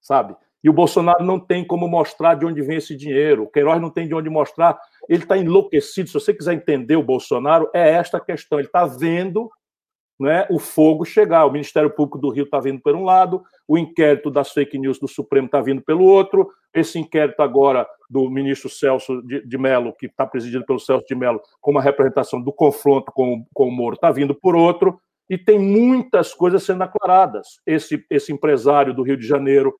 sabe? E o Bolsonaro não tem como mostrar de onde vem esse dinheiro, o Queiroz não tem de onde mostrar, ele está enlouquecido. Se você quiser entender o Bolsonaro, é esta questão: ele está vendo né, o fogo chegar. O Ministério Público do Rio está vindo por um lado, o inquérito das fake news do Supremo está vindo pelo outro, esse inquérito agora do ministro Celso de, de Mello, que está presidido pelo Celso de Mello, com uma representação do confronto com, com o Moro, está vindo por outro e tem muitas coisas sendo aclaradas. Esse, esse empresário do Rio de Janeiro,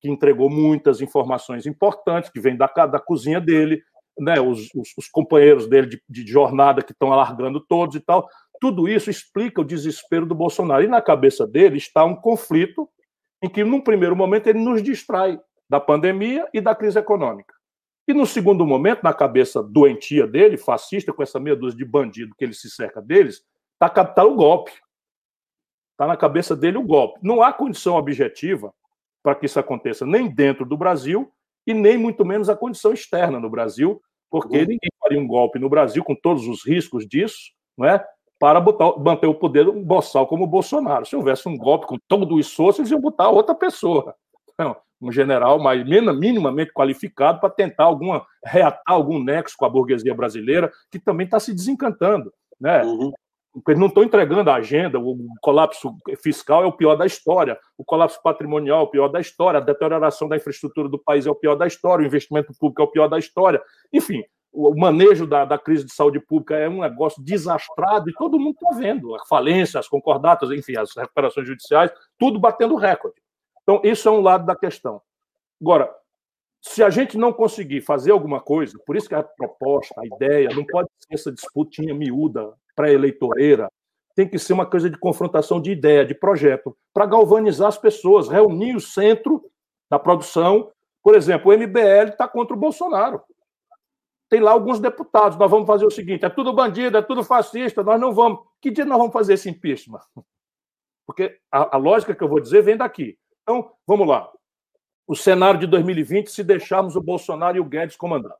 que entregou muitas informações importantes, que vem da, da cozinha dele, né, os, os, os companheiros dele de, de jornada que estão alargando todos e tal. Tudo isso explica o desespero do Bolsonaro. E na cabeça dele está um conflito em que, num primeiro momento, ele nos distrai da pandemia e da crise econômica. E no segundo momento, na cabeça doentia dele, fascista, com essa meia dúzia de bandido que ele se cerca deles, Está captado o golpe. Está na cabeça dele o golpe. Não há condição objetiva para que isso aconteça nem dentro do Brasil e nem muito menos a condição externa no Brasil, porque ninguém faria um golpe no Brasil com todos os riscos disso, não é? Para botar, manter o poder um boçal como o Bolsonaro. Se houvesse um golpe com todo o esforço, eles iam botar outra pessoa. Não, um general mais minimamente qualificado para tentar alguma reatar algum nexo com a burguesia brasileira, que também está se desencantando. Né? Uhum eles não estão entregando a agenda, o colapso fiscal é o pior da história, o colapso patrimonial é o pior da história, a deterioração da infraestrutura do país é o pior da história, o investimento público é o pior da história. Enfim, o manejo da, da crise de saúde pública é um negócio desastrado e todo mundo está vendo. A falência, as concordatas, enfim, as recuperações judiciais, tudo batendo recorde. Então, isso é um lado da questão. Agora, se a gente não conseguir fazer alguma coisa, por isso que a proposta, a ideia, não pode ser essa disputinha miúda pré-eleitoreira, tem que ser uma coisa de confrontação de ideia, de projeto, para galvanizar as pessoas, reunir o centro da produção. Por exemplo, o MBL está contra o Bolsonaro. Tem lá alguns deputados. Nós vamos fazer o seguinte: é tudo bandido, é tudo fascista, nós não vamos. Que dia nós vamos fazer esse impeachment? Porque a, a lógica que eu vou dizer vem daqui. Então, vamos lá. O cenário de 2020, se deixarmos o Bolsonaro e o Guedes comandando,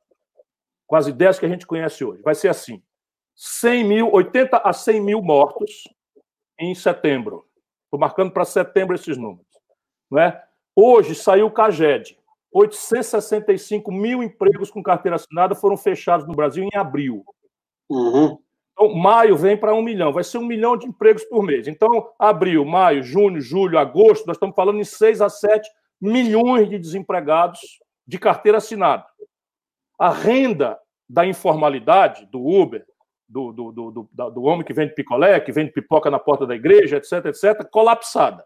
com as ideias que a gente conhece hoje, vai ser assim: 100 mil, 80 a 100 mil mortos em setembro. Estou marcando para setembro esses números. Não é? Hoje saiu o CAGED. 865 mil empregos com carteira assinada foram fechados no Brasil em abril. Uhum. Então, maio vem para um milhão, vai ser um milhão de empregos por mês. Então, abril, maio, junho, julho, agosto, nós estamos falando em 6 a 7 milhões de desempregados de carteira assinada. A renda da informalidade, do Uber, do, do, do, do, do homem que vende picolé, que vende pipoca na porta da igreja, etc, etc, colapsada.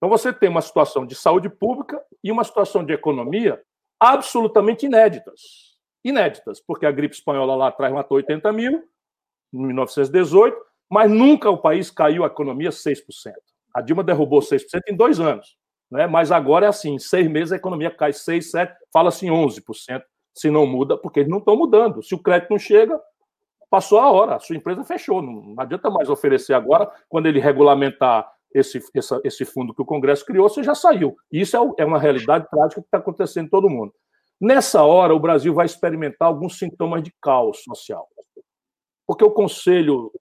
Então você tem uma situação de saúde pública e uma situação de economia absolutamente inéditas. Inéditas, porque a gripe espanhola lá atrás matou 80 mil, em 1918, mas nunca o país caiu a economia 6%. A Dilma derrubou 6% em dois anos. Né? Mas agora é assim, em seis meses a economia cai 6%, 7%, fala-se em 11%, se não muda, porque eles não estão mudando. Se o crédito não chega, passou a hora, a sua empresa fechou. Não adianta mais oferecer agora, quando ele regulamentar esse, essa, esse fundo que o Congresso criou, você já saiu. E isso é, é uma realidade prática que está acontecendo em todo mundo. Nessa hora, o Brasil vai experimentar alguns sintomas de caos social. Porque o conselho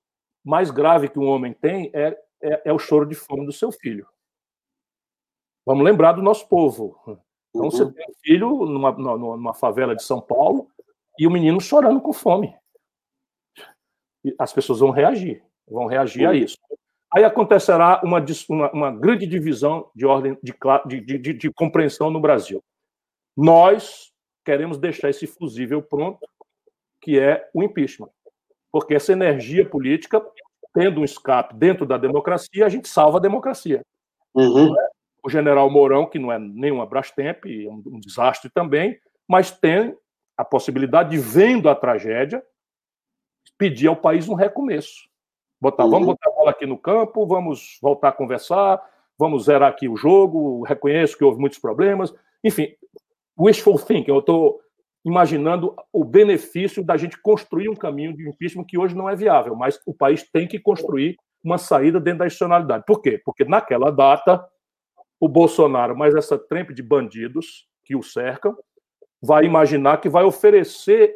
mais grave que um homem tem é, é, é o choro de fome do seu filho. Vamos lembrar do nosso povo. Então, uhum. você tem um filho numa, numa favela de São Paulo e o menino chorando com fome. E as pessoas vão reagir, vão reagir uhum. a isso. Aí acontecerá uma, uma, uma, grande divisão de ordem de, de, de, de compreensão no Brasil. Nós queremos deixar esse fusível pronto, que é o impeachment. Porque essa energia política, tendo um escape dentro da democracia, a gente salva a democracia. Uhum. O general Mourão, que não é nenhuma Brastemp, é um, desastre também, mas tem a possibilidade de, vendo a tragédia, pedir ao país um recomeço. Botar, uhum. Vamos botar bola aqui no campo, vamos voltar a conversar, vamos zerar aqui o jogo, reconheço que houve muitos problemas. Enfim, wishful thinking, eu estou imaginando o benefício da gente construir um caminho de impeachment que hoje não é viável, mas o país tem que construir uma saída dentro da institucionalidade. Por quê? Porque naquela data, o Bolsonaro, mais essa trempe de bandidos que o cercam, vai imaginar que vai oferecer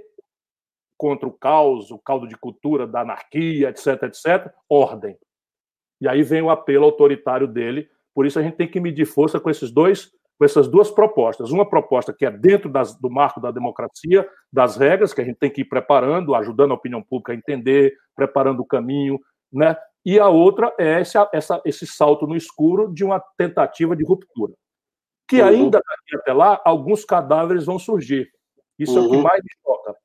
contra o caos, o caldo de cultura da anarquia, etc, etc, ordem. E aí vem o apelo autoritário dele. Por isso a gente tem que medir força com esses dois, com essas duas propostas. Uma proposta que é dentro das, do marco da democracia, das regras que a gente tem que ir preparando, ajudando a opinião pública a entender, preparando o caminho, né? E a outra é esse, essa, esse salto no escuro de uma tentativa de ruptura. Que uhum. ainda daqui até lá, alguns cadáveres vão surgir. Isso uhum. é o que uhum. mais me choca.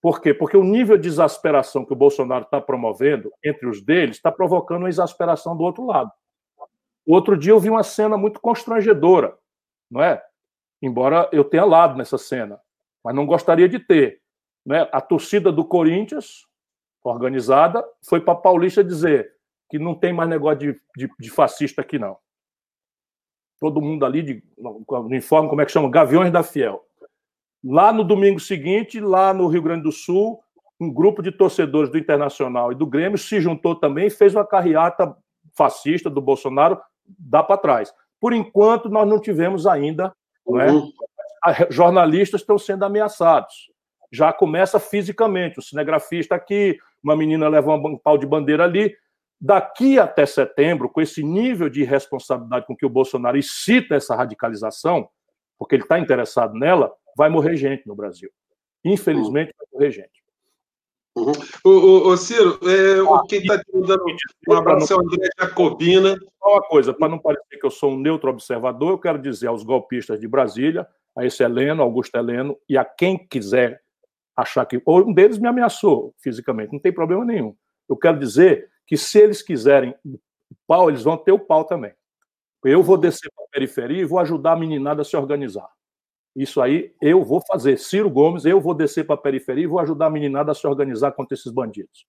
Por quê? Porque o nível de exasperação que o Bolsonaro está promovendo entre os deles está provocando uma exasperação do outro lado. Outro dia eu vi uma cena muito constrangedora, não é? Embora eu tenha lado nessa cena, mas não gostaria de ter. Não é? A torcida do Corinthians, organizada, foi para Paulista dizer que não tem mais negócio de, de, de fascista aqui, não. Todo mundo ali, de, no uniforme, como é que chama? Gaviões da Fiel. Lá no domingo seguinte, lá no Rio Grande do Sul, um grupo de torcedores do Internacional e do Grêmio se juntou também e fez uma carreata fascista do Bolsonaro, dá para trás. Por enquanto, nós não tivemos ainda, não é? Uhum. jornalistas estão sendo ameaçados. Já começa fisicamente, o cinegrafista aqui, uma menina leva um pau de bandeira ali. Daqui até setembro, com esse nível de irresponsabilidade com que o Bolsonaro excita essa radicalização, porque ele está interessado nela, vai morrer gente no Brasil. Infelizmente, vai morrer gente. Uhum. O, o, o, Ciro, é, ah, quem está te dando um abraço é o André Jacobina. Só uma coisa, para não parecer que eu sou um neutro observador, eu quero dizer aos golpistas de Brasília, a esse Heleno, Augusto Heleno, e a quem quiser achar que. Ou um deles me ameaçou fisicamente, não tem problema nenhum. Eu quero dizer que se eles quiserem o pau, eles vão ter o pau também. Eu vou descer para a periferia e vou ajudar a meninada a se organizar. Isso aí eu vou fazer. Ciro Gomes, eu vou descer para a periferia e vou ajudar a meninada a se organizar contra esses bandidos.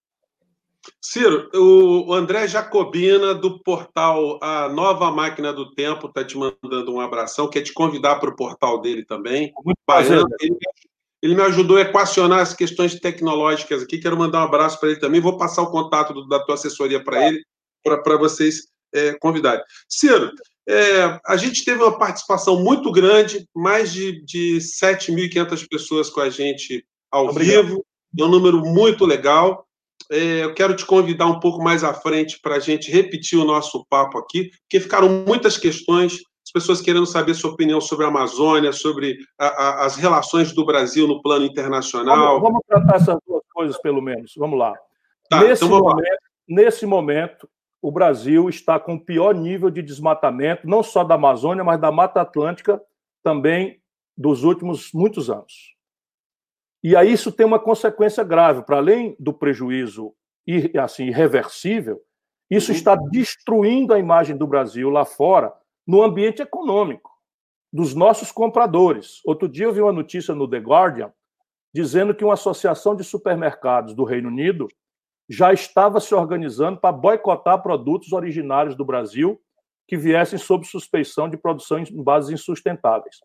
Ciro, o André Jacobina, do portal A Nova Máquina do Tempo, está te mandando um abração, quer te convidar para o portal dele também. Muito Baiano, ele, ele, me ajudou a equacionar as questões tecnológicas aqui. Quero mandar um abraço para ele também. Vou passar o contato do, da tua assessoria para ele, para vocês é, convidarem. Ciro, é, a gente teve uma participação muito grande, mais de, de 7.500 pessoas com a gente ao Obrigado. vivo, é um número muito legal. É, eu quero te convidar um pouco mais à frente para a gente repetir o nosso papo aqui, porque ficaram muitas questões, as pessoas querendo saber sua opinião sobre a Amazônia, sobre a, a, as relações do Brasil no plano internacional. Vamos, vamos, tratar essas duas coisas, pelo menos. Vamos lá. Tá, nesse, então vamos momento, lá. nesse momento, o Brasil está com o pior nível de desmatamento, não só da Amazônia, mas da Mata Atlântica também dos últimos muitos anos. E aí isso tem uma consequência grave, para além do prejuízo assim irreversível, isso está destruindo a imagem do Brasil lá fora no ambiente econômico dos nossos compradores. Outro dia eu vi uma notícia no The Guardian dizendo que uma associação de supermercados do Reino Unido já estava se organizando para boicotar produtos originários do Brasil que viessem sob suspeição de produção em bases insustentáveis.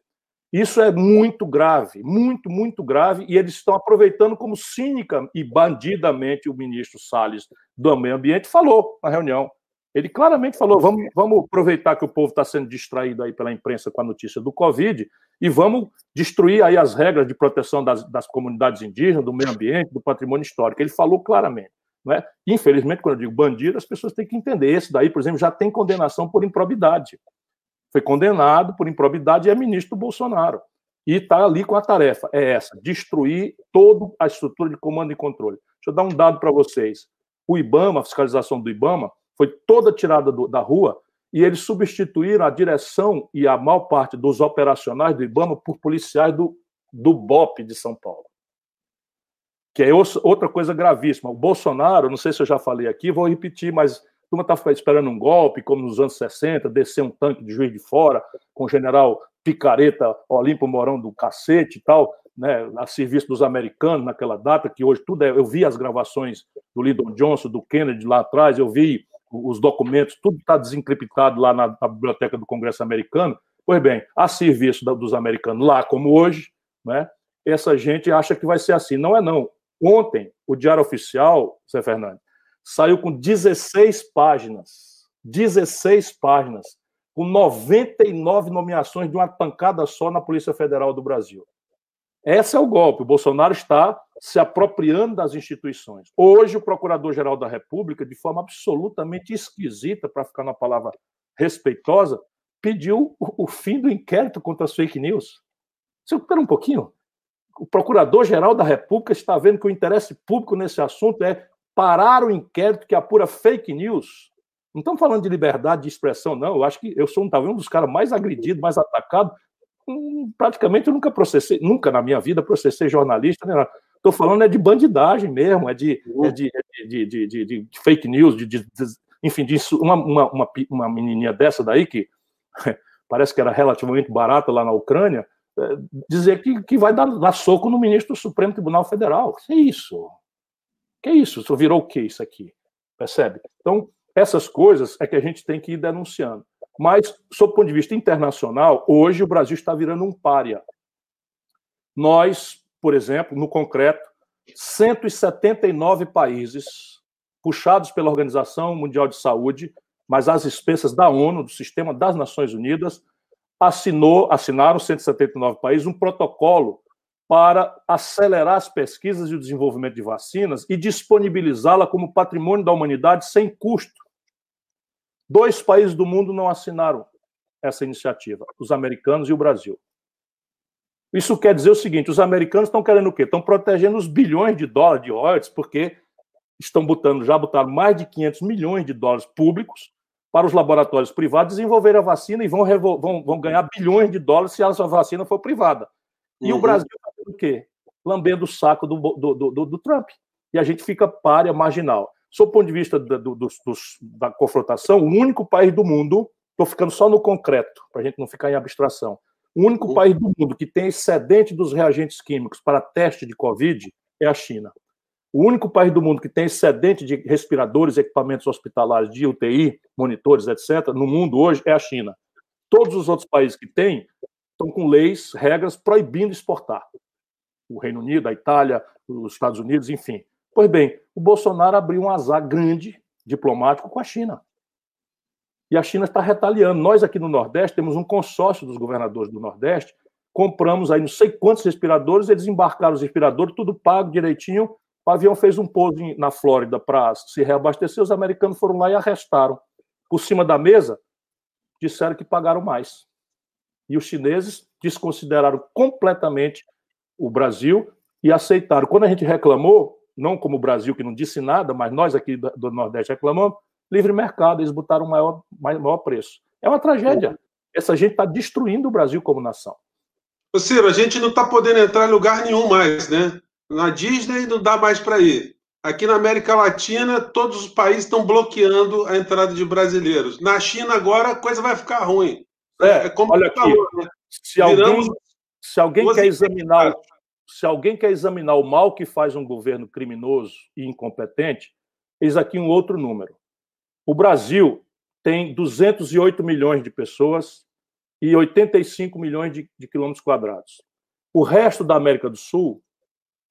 Isso é muito grave, muito, muito grave, e eles estão aproveitando como cínica e bandidamente o ministro Salles do Meio Ambiente falou na reunião. Ele claramente falou: vamos, vamos aproveitar que o povo está sendo distraído aí pela imprensa com a notícia do Covid e vamos destruir aí as regras de proteção das, das comunidades indígenas, do meio ambiente, do patrimônio histórico. Ele falou claramente. Não é? Infelizmente, quando eu digo bandido, as pessoas têm que entender. Esse daí, por exemplo, já tem condenação por improbidade. Foi condenado por improbidade e é ministro do Bolsonaro. E está ali com a tarefa, é essa, destruir toda a estrutura de comando e controle. Deixa eu dar um dado para vocês. O IBAMA, a fiscalização do IBAMA, foi toda tirada do, da rua e eles substituíram a direção e a maior parte dos operacionais do IBAMA por policiais do, do BOP de São Paulo. Que é outra coisa gravíssima. O Bolsonaro, não sei se eu já falei aqui, vou repetir, mas a turma está esperando um golpe, como nos anos 60, descer um tanque de juiz de fora, com o general Picareta Olimpo Morão do cacete e tal, né, a serviço dos americanos naquela data, que hoje tudo é. Eu vi as gravações do Lyndon Johnson, do Kennedy lá atrás, eu vi os documentos, tudo está desencriptado lá na, na, biblioteca do Congresso americano. Pois bem, a serviço da, dos americanos lá como hoje, né, essa gente acha que vai ser assim. Não é não. Ontem, o Diário Oficial, Zé Fernandes, saiu com 16 páginas. 16 páginas, com 99 nomeações de uma pancada só na Polícia Federal do Brasil. Esse é o golpe. O Bolsonaro está se apropriando das instituições. Hoje, o Procurador-Geral da República, de forma absolutamente esquisita, para ficar na palavra respeitosa, pediu o, fim do inquérito contra as fake news. Você espera um pouquinho. O Procurador-Geral da República está vendo que o interesse público nesse assunto é parar o inquérito que apura fake news. Não estamos falando de liberdade de expressão, não. Eu acho que eu sou talvez um dos caras mais agredidos, mais atacados Hum, praticamente eu nunca processei, nunca na minha vida processei jornalista, né? Estou falando é de bandidagem mesmo, é de, é de, é de, de, de, fake news, de, enfim, de uma, uma, uma, uma menininha dessa daí que parece que era relativamente barata lá na Ucrânia, dizer que, que vai dar, dar soco no ministro do Supremo Tribunal Federal. Que é isso? Que é isso? Isso virou o que isso aqui? Percebe? Então, essas coisas é que a gente tem que ir denunciando. Mas, sob o ponto de vista internacional, hoje o Brasil está virando um pária. Nós, por exemplo, no concreto, 179 países puxados pela Organização Mundial de Saúde, mas às expensas da ONU, do Sistema das Nações Unidas, assinou, assinaram 179 países um protocolo para acelerar as pesquisas e o desenvolvimento de vacinas e disponibilizá-la como patrimônio da humanidade sem custo Dois países do mundo não assinaram essa iniciativa, os americanos e o Brasil. Isso quer dizer o seguinte: os americanos estão querendo o quê? Estão protegendo os bilhões de dólares de royalties, porque estão botando, já botaram mais de 500 milhões de dólares públicos para os laboratórios privados desenvolver a vacina e vão, vão, vão ganhar bilhões de dólares se a vacina for privada. E uhum. o Brasil está o quê? Lambendo o saco do, do, do, do Trump. E a gente fica párea marginal. Sob o ponto de vista da, da confrontação, o único país do mundo, estou ficando só no concreto, para a gente não ficar em abstração, o único uhum. país do mundo que tem excedente dos reagentes químicos para teste de Covid é a China. O único país do mundo que tem excedente de respiradores, equipamentos hospitalares de UTI, monitores, etc., no mundo hoje é a China. Todos os outros países que têm estão com leis, regras proibindo exportar. O Reino Unido, a Itália, os Estados Unidos, enfim. Pois bem, o Bolsonaro abriu um azar grande diplomático com a China. E a China está retaliando. Nós aqui no Nordeste temos um consórcio dos governadores do Nordeste, compramos aí não sei quantos respiradores, eles embarcaram os respiradores, tudo pago direitinho. O avião fez um pouso na Flórida para se reabastecer, os americanos foram lá e arrestaram. Por cima da mesa, disseram que pagaram mais. E os chineses desconsideraram completamente o Brasil e aceitaram. Quando a gente reclamou, não como o Brasil, que não disse nada, mas nós aqui do Nordeste reclamamos, livre mercado, eles botaram maior, maior preço. É uma tragédia. Essa gente está destruindo o Brasil como nação. Ô Ciro, a gente não está podendo entrar em lugar nenhum mais, né? Na Disney não dá mais para ir. Aqui na América Latina, todos os países estão bloqueando a entrada de brasileiros. Na China, agora, a coisa vai ficar ruim. É, é como olha aqui, falou, né? se, alguém, se alguém quer examinar se alguém quer examinar o mal que faz um governo criminoso e incompetente, eis aqui um outro número. O Brasil tem 208 milhões de pessoas e 85 milhões de, de quilômetros quadrados. O resto da América do Sul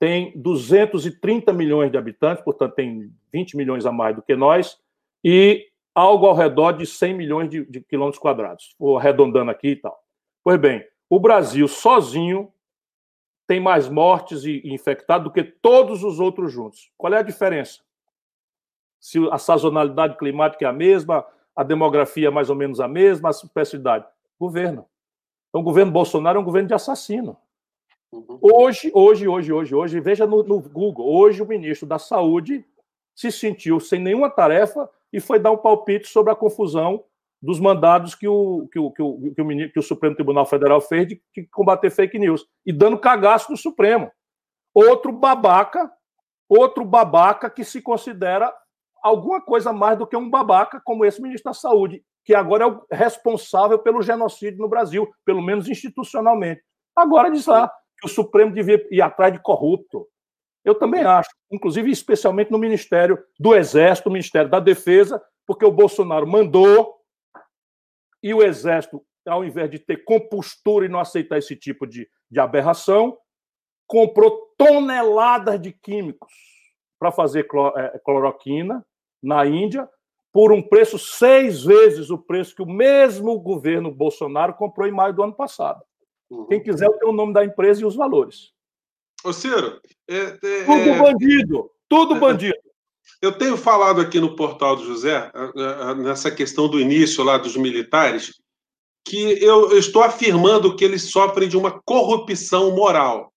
tem 230 milhões de habitantes, portanto, tem 20 milhões a mais do que nós, e algo ao redor de 100 milhões de, de quilômetros quadrados, ou arredondando aqui e tal. Pois bem, o Brasil sozinho tem mais mortes e infectados do que todos os outros juntos. Qual é a diferença? Se a sazonalidade climática é a mesma, a demografia é mais ou menos a mesma, a especificidade. Governo. Então, o governo Bolsonaro é um governo de assassino. Uhum. Hoje, hoje, hoje, hoje, hoje, veja no, no Google, hoje o ministro da Saúde se sentiu sem nenhuma tarefa e foi dar um palpite sobre a confusão dos mandados que o, que o, que o, que o, que o Supremo Tribunal Federal fez de, de combater fake news e dando cagaço no Supremo. Outro babaca, outro babaca que se considera alguma coisa mais do que um babaca, como esse ministro da Saúde, que agora é o responsável pelo genocídio no Brasil, pelo menos institucionalmente. Agora diz lá que o Supremo devia ir atrás de corrupto. Eu também acho, inclusive especialmente no Ministério do Exército, no Ministério da Defesa, porque o Bolsonaro mandou e o Exército, ao invés de ter compostura e não aceitar esse tipo de, de aberração, comprou toneladas de químicos para fazer é, cloroquina na Índia por um preço seis vezes o preço que o mesmo governo Bolsonaro comprou em maio do ano passado. Uhum. Quem quiser, tem o nome da empresa e os valores. Ô, Ciro, é, é, tudo é, bandido, tudo bandido. Eu tenho falado aqui no portal do José, nessa questão do início lá dos militares, que eu, eu estou afirmando que eles sofrem de uma corrupção moral.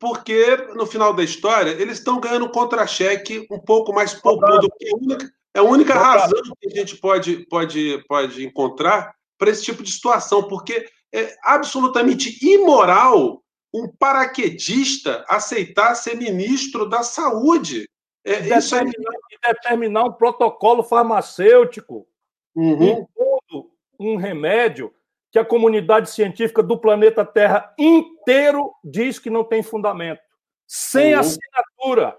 Porque, no final da história, eles estão ganhando contra-cheque um pouco mais poupudo. É a única razão que a gente pode, pode, pode encontrar para esse tipo de situação, porque é absolutamente imoral um paraquedista aceitar ser ministro da saúde. É, e, determinar, é... determinar um protocolo farmacêutico, uhum. um remédio que a comunidade científica do planeta Terra inteiro diz que não tem fundamento, sem uhum. assinatura.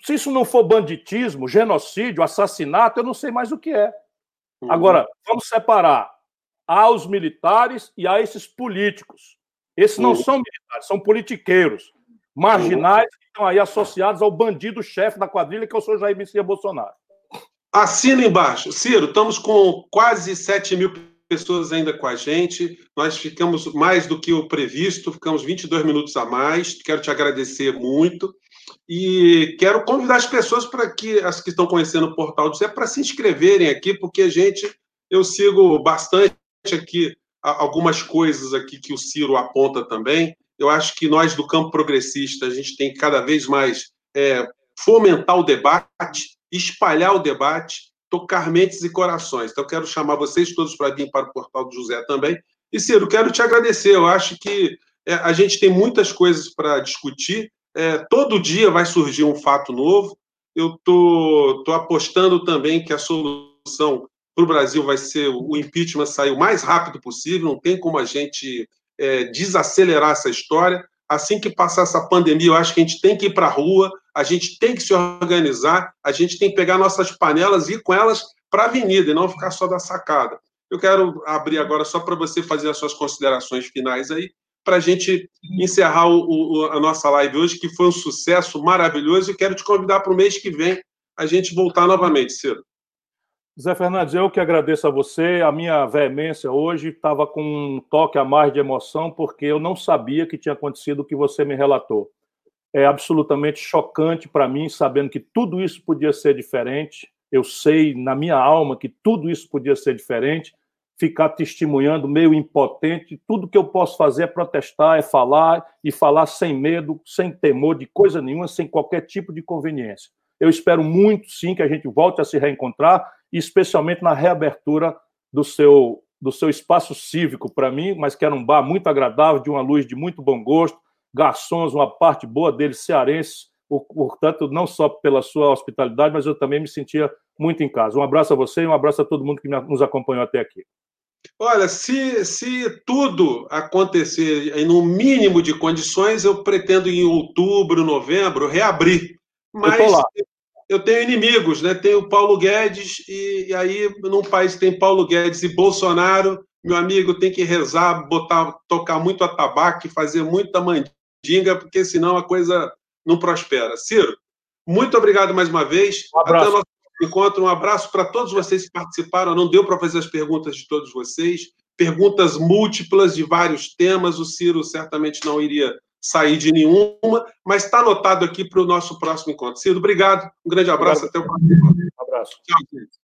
Se isso não for banditismo, genocídio, assassinato, eu não sei mais o que é. Uhum. Agora, vamos separar aos militares e a esses políticos. Esses não uhum. são militares, são politiqueiros marginais que estão aí associados ao bandido-chefe da quadrilha, que é o senhor Jair Messias Bolsonaro. Assina embaixo. Ciro, estamos com quase 7 mil pessoas ainda com a gente. Nós ficamos mais do que o previsto, ficamos 22 minutos a mais. Quero te agradecer muito. E quero convidar as pessoas para que, as que estão conhecendo o portal do Zé, para se inscreverem aqui, porque a gente, eu sigo bastante aqui algumas coisas aqui que o Ciro aponta também eu acho que nós do campo progressista, a gente tem que cada vez mais é, fomentar o debate, espalhar o debate, tocar mentes e corações. Então, quero chamar vocês todos para vir para o portal do José também. E, Ciro, quero te agradecer. Eu acho que é, a gente tem muitas coisas para discutir. É, todo dia vai surgir um fato novo. Eu tô, tô apostando também que a solução para o Brasil vai ser o impeachment sair o mais rápido possível. Não tem como a gente é, desacelerar essa história. Assim que passar essa pandemia, eu acho que a gente tem que ir para a rua, a gente tem que se organizar, a gente tem que pegar nossas panelas e ir com elas para a avenida e não ficar só da sacada. Eu quero abrir agora só para você fazer as suas considerações finais aí, para a gente encerrar o, o, a nossa live hoje, que foi um sucesso maravilhoso, e quero te convidar para o mês que vem a gente voltar novamente, Ciro. Zé Fernandes, eu que agradeço a você. A minha veemência hoje estava com um toque a mais de emoção, porque eu não sabia que tinha acontecido o que você me relatou. É absolutamente chocante para mim, sabendo que tudo isso podia ser diferente. Eu sei na minha alma que tudo isso podia ser diferente. Ficar testemunhando, meio impotente. Tudo que eu posso fazer é protestar, é falar e falar sem medo, sem temor de coisa nenhuma, sem qualquer tipo de conveniência. Eu espero muito, sim, que a gente volte a se reencontrar especialmente na reabertura do seu, do seu espaço cívico para mim, mas que era um bar muito agradável, de uma luz de muito bom gosto, garçons, uma parte boa deles cearenses, portanto, não só pela sua hospitalidade, mas eu também me sentia muito em casa. Um abraço a você e um abraço a todo mundo que nos acompanhou até aqui. Olha, se, se tudo acontecer em um mínimo de condições, eu pretendo em outubro, novembro reabrir. Mas eu tenho inimigos, né? Tenho Paulo Guedes, e, e, aí, num país que tem Paulo Guedes e Bolsonaro, meu amigo tem que rezar, botar, tocar muito atabaque, fazer muita mandinga, porque senão a coisa não prospera. Ciro, muito obrigado mais uma vez. Um abraço. Até o nosso encontro. Um abraço para todos vocês que participaram. Não deu para fazer as perguntas de todos vocês. Perguntas múltiplas de vários temas. O Ciro certamente não iria sair de nenhuma, mas está anotado aqui para o nosso próximo encontro. Ciro, obrigado. Um grande abraço. Obrigado. Até o próximo. Um abraço. Tchau, gente.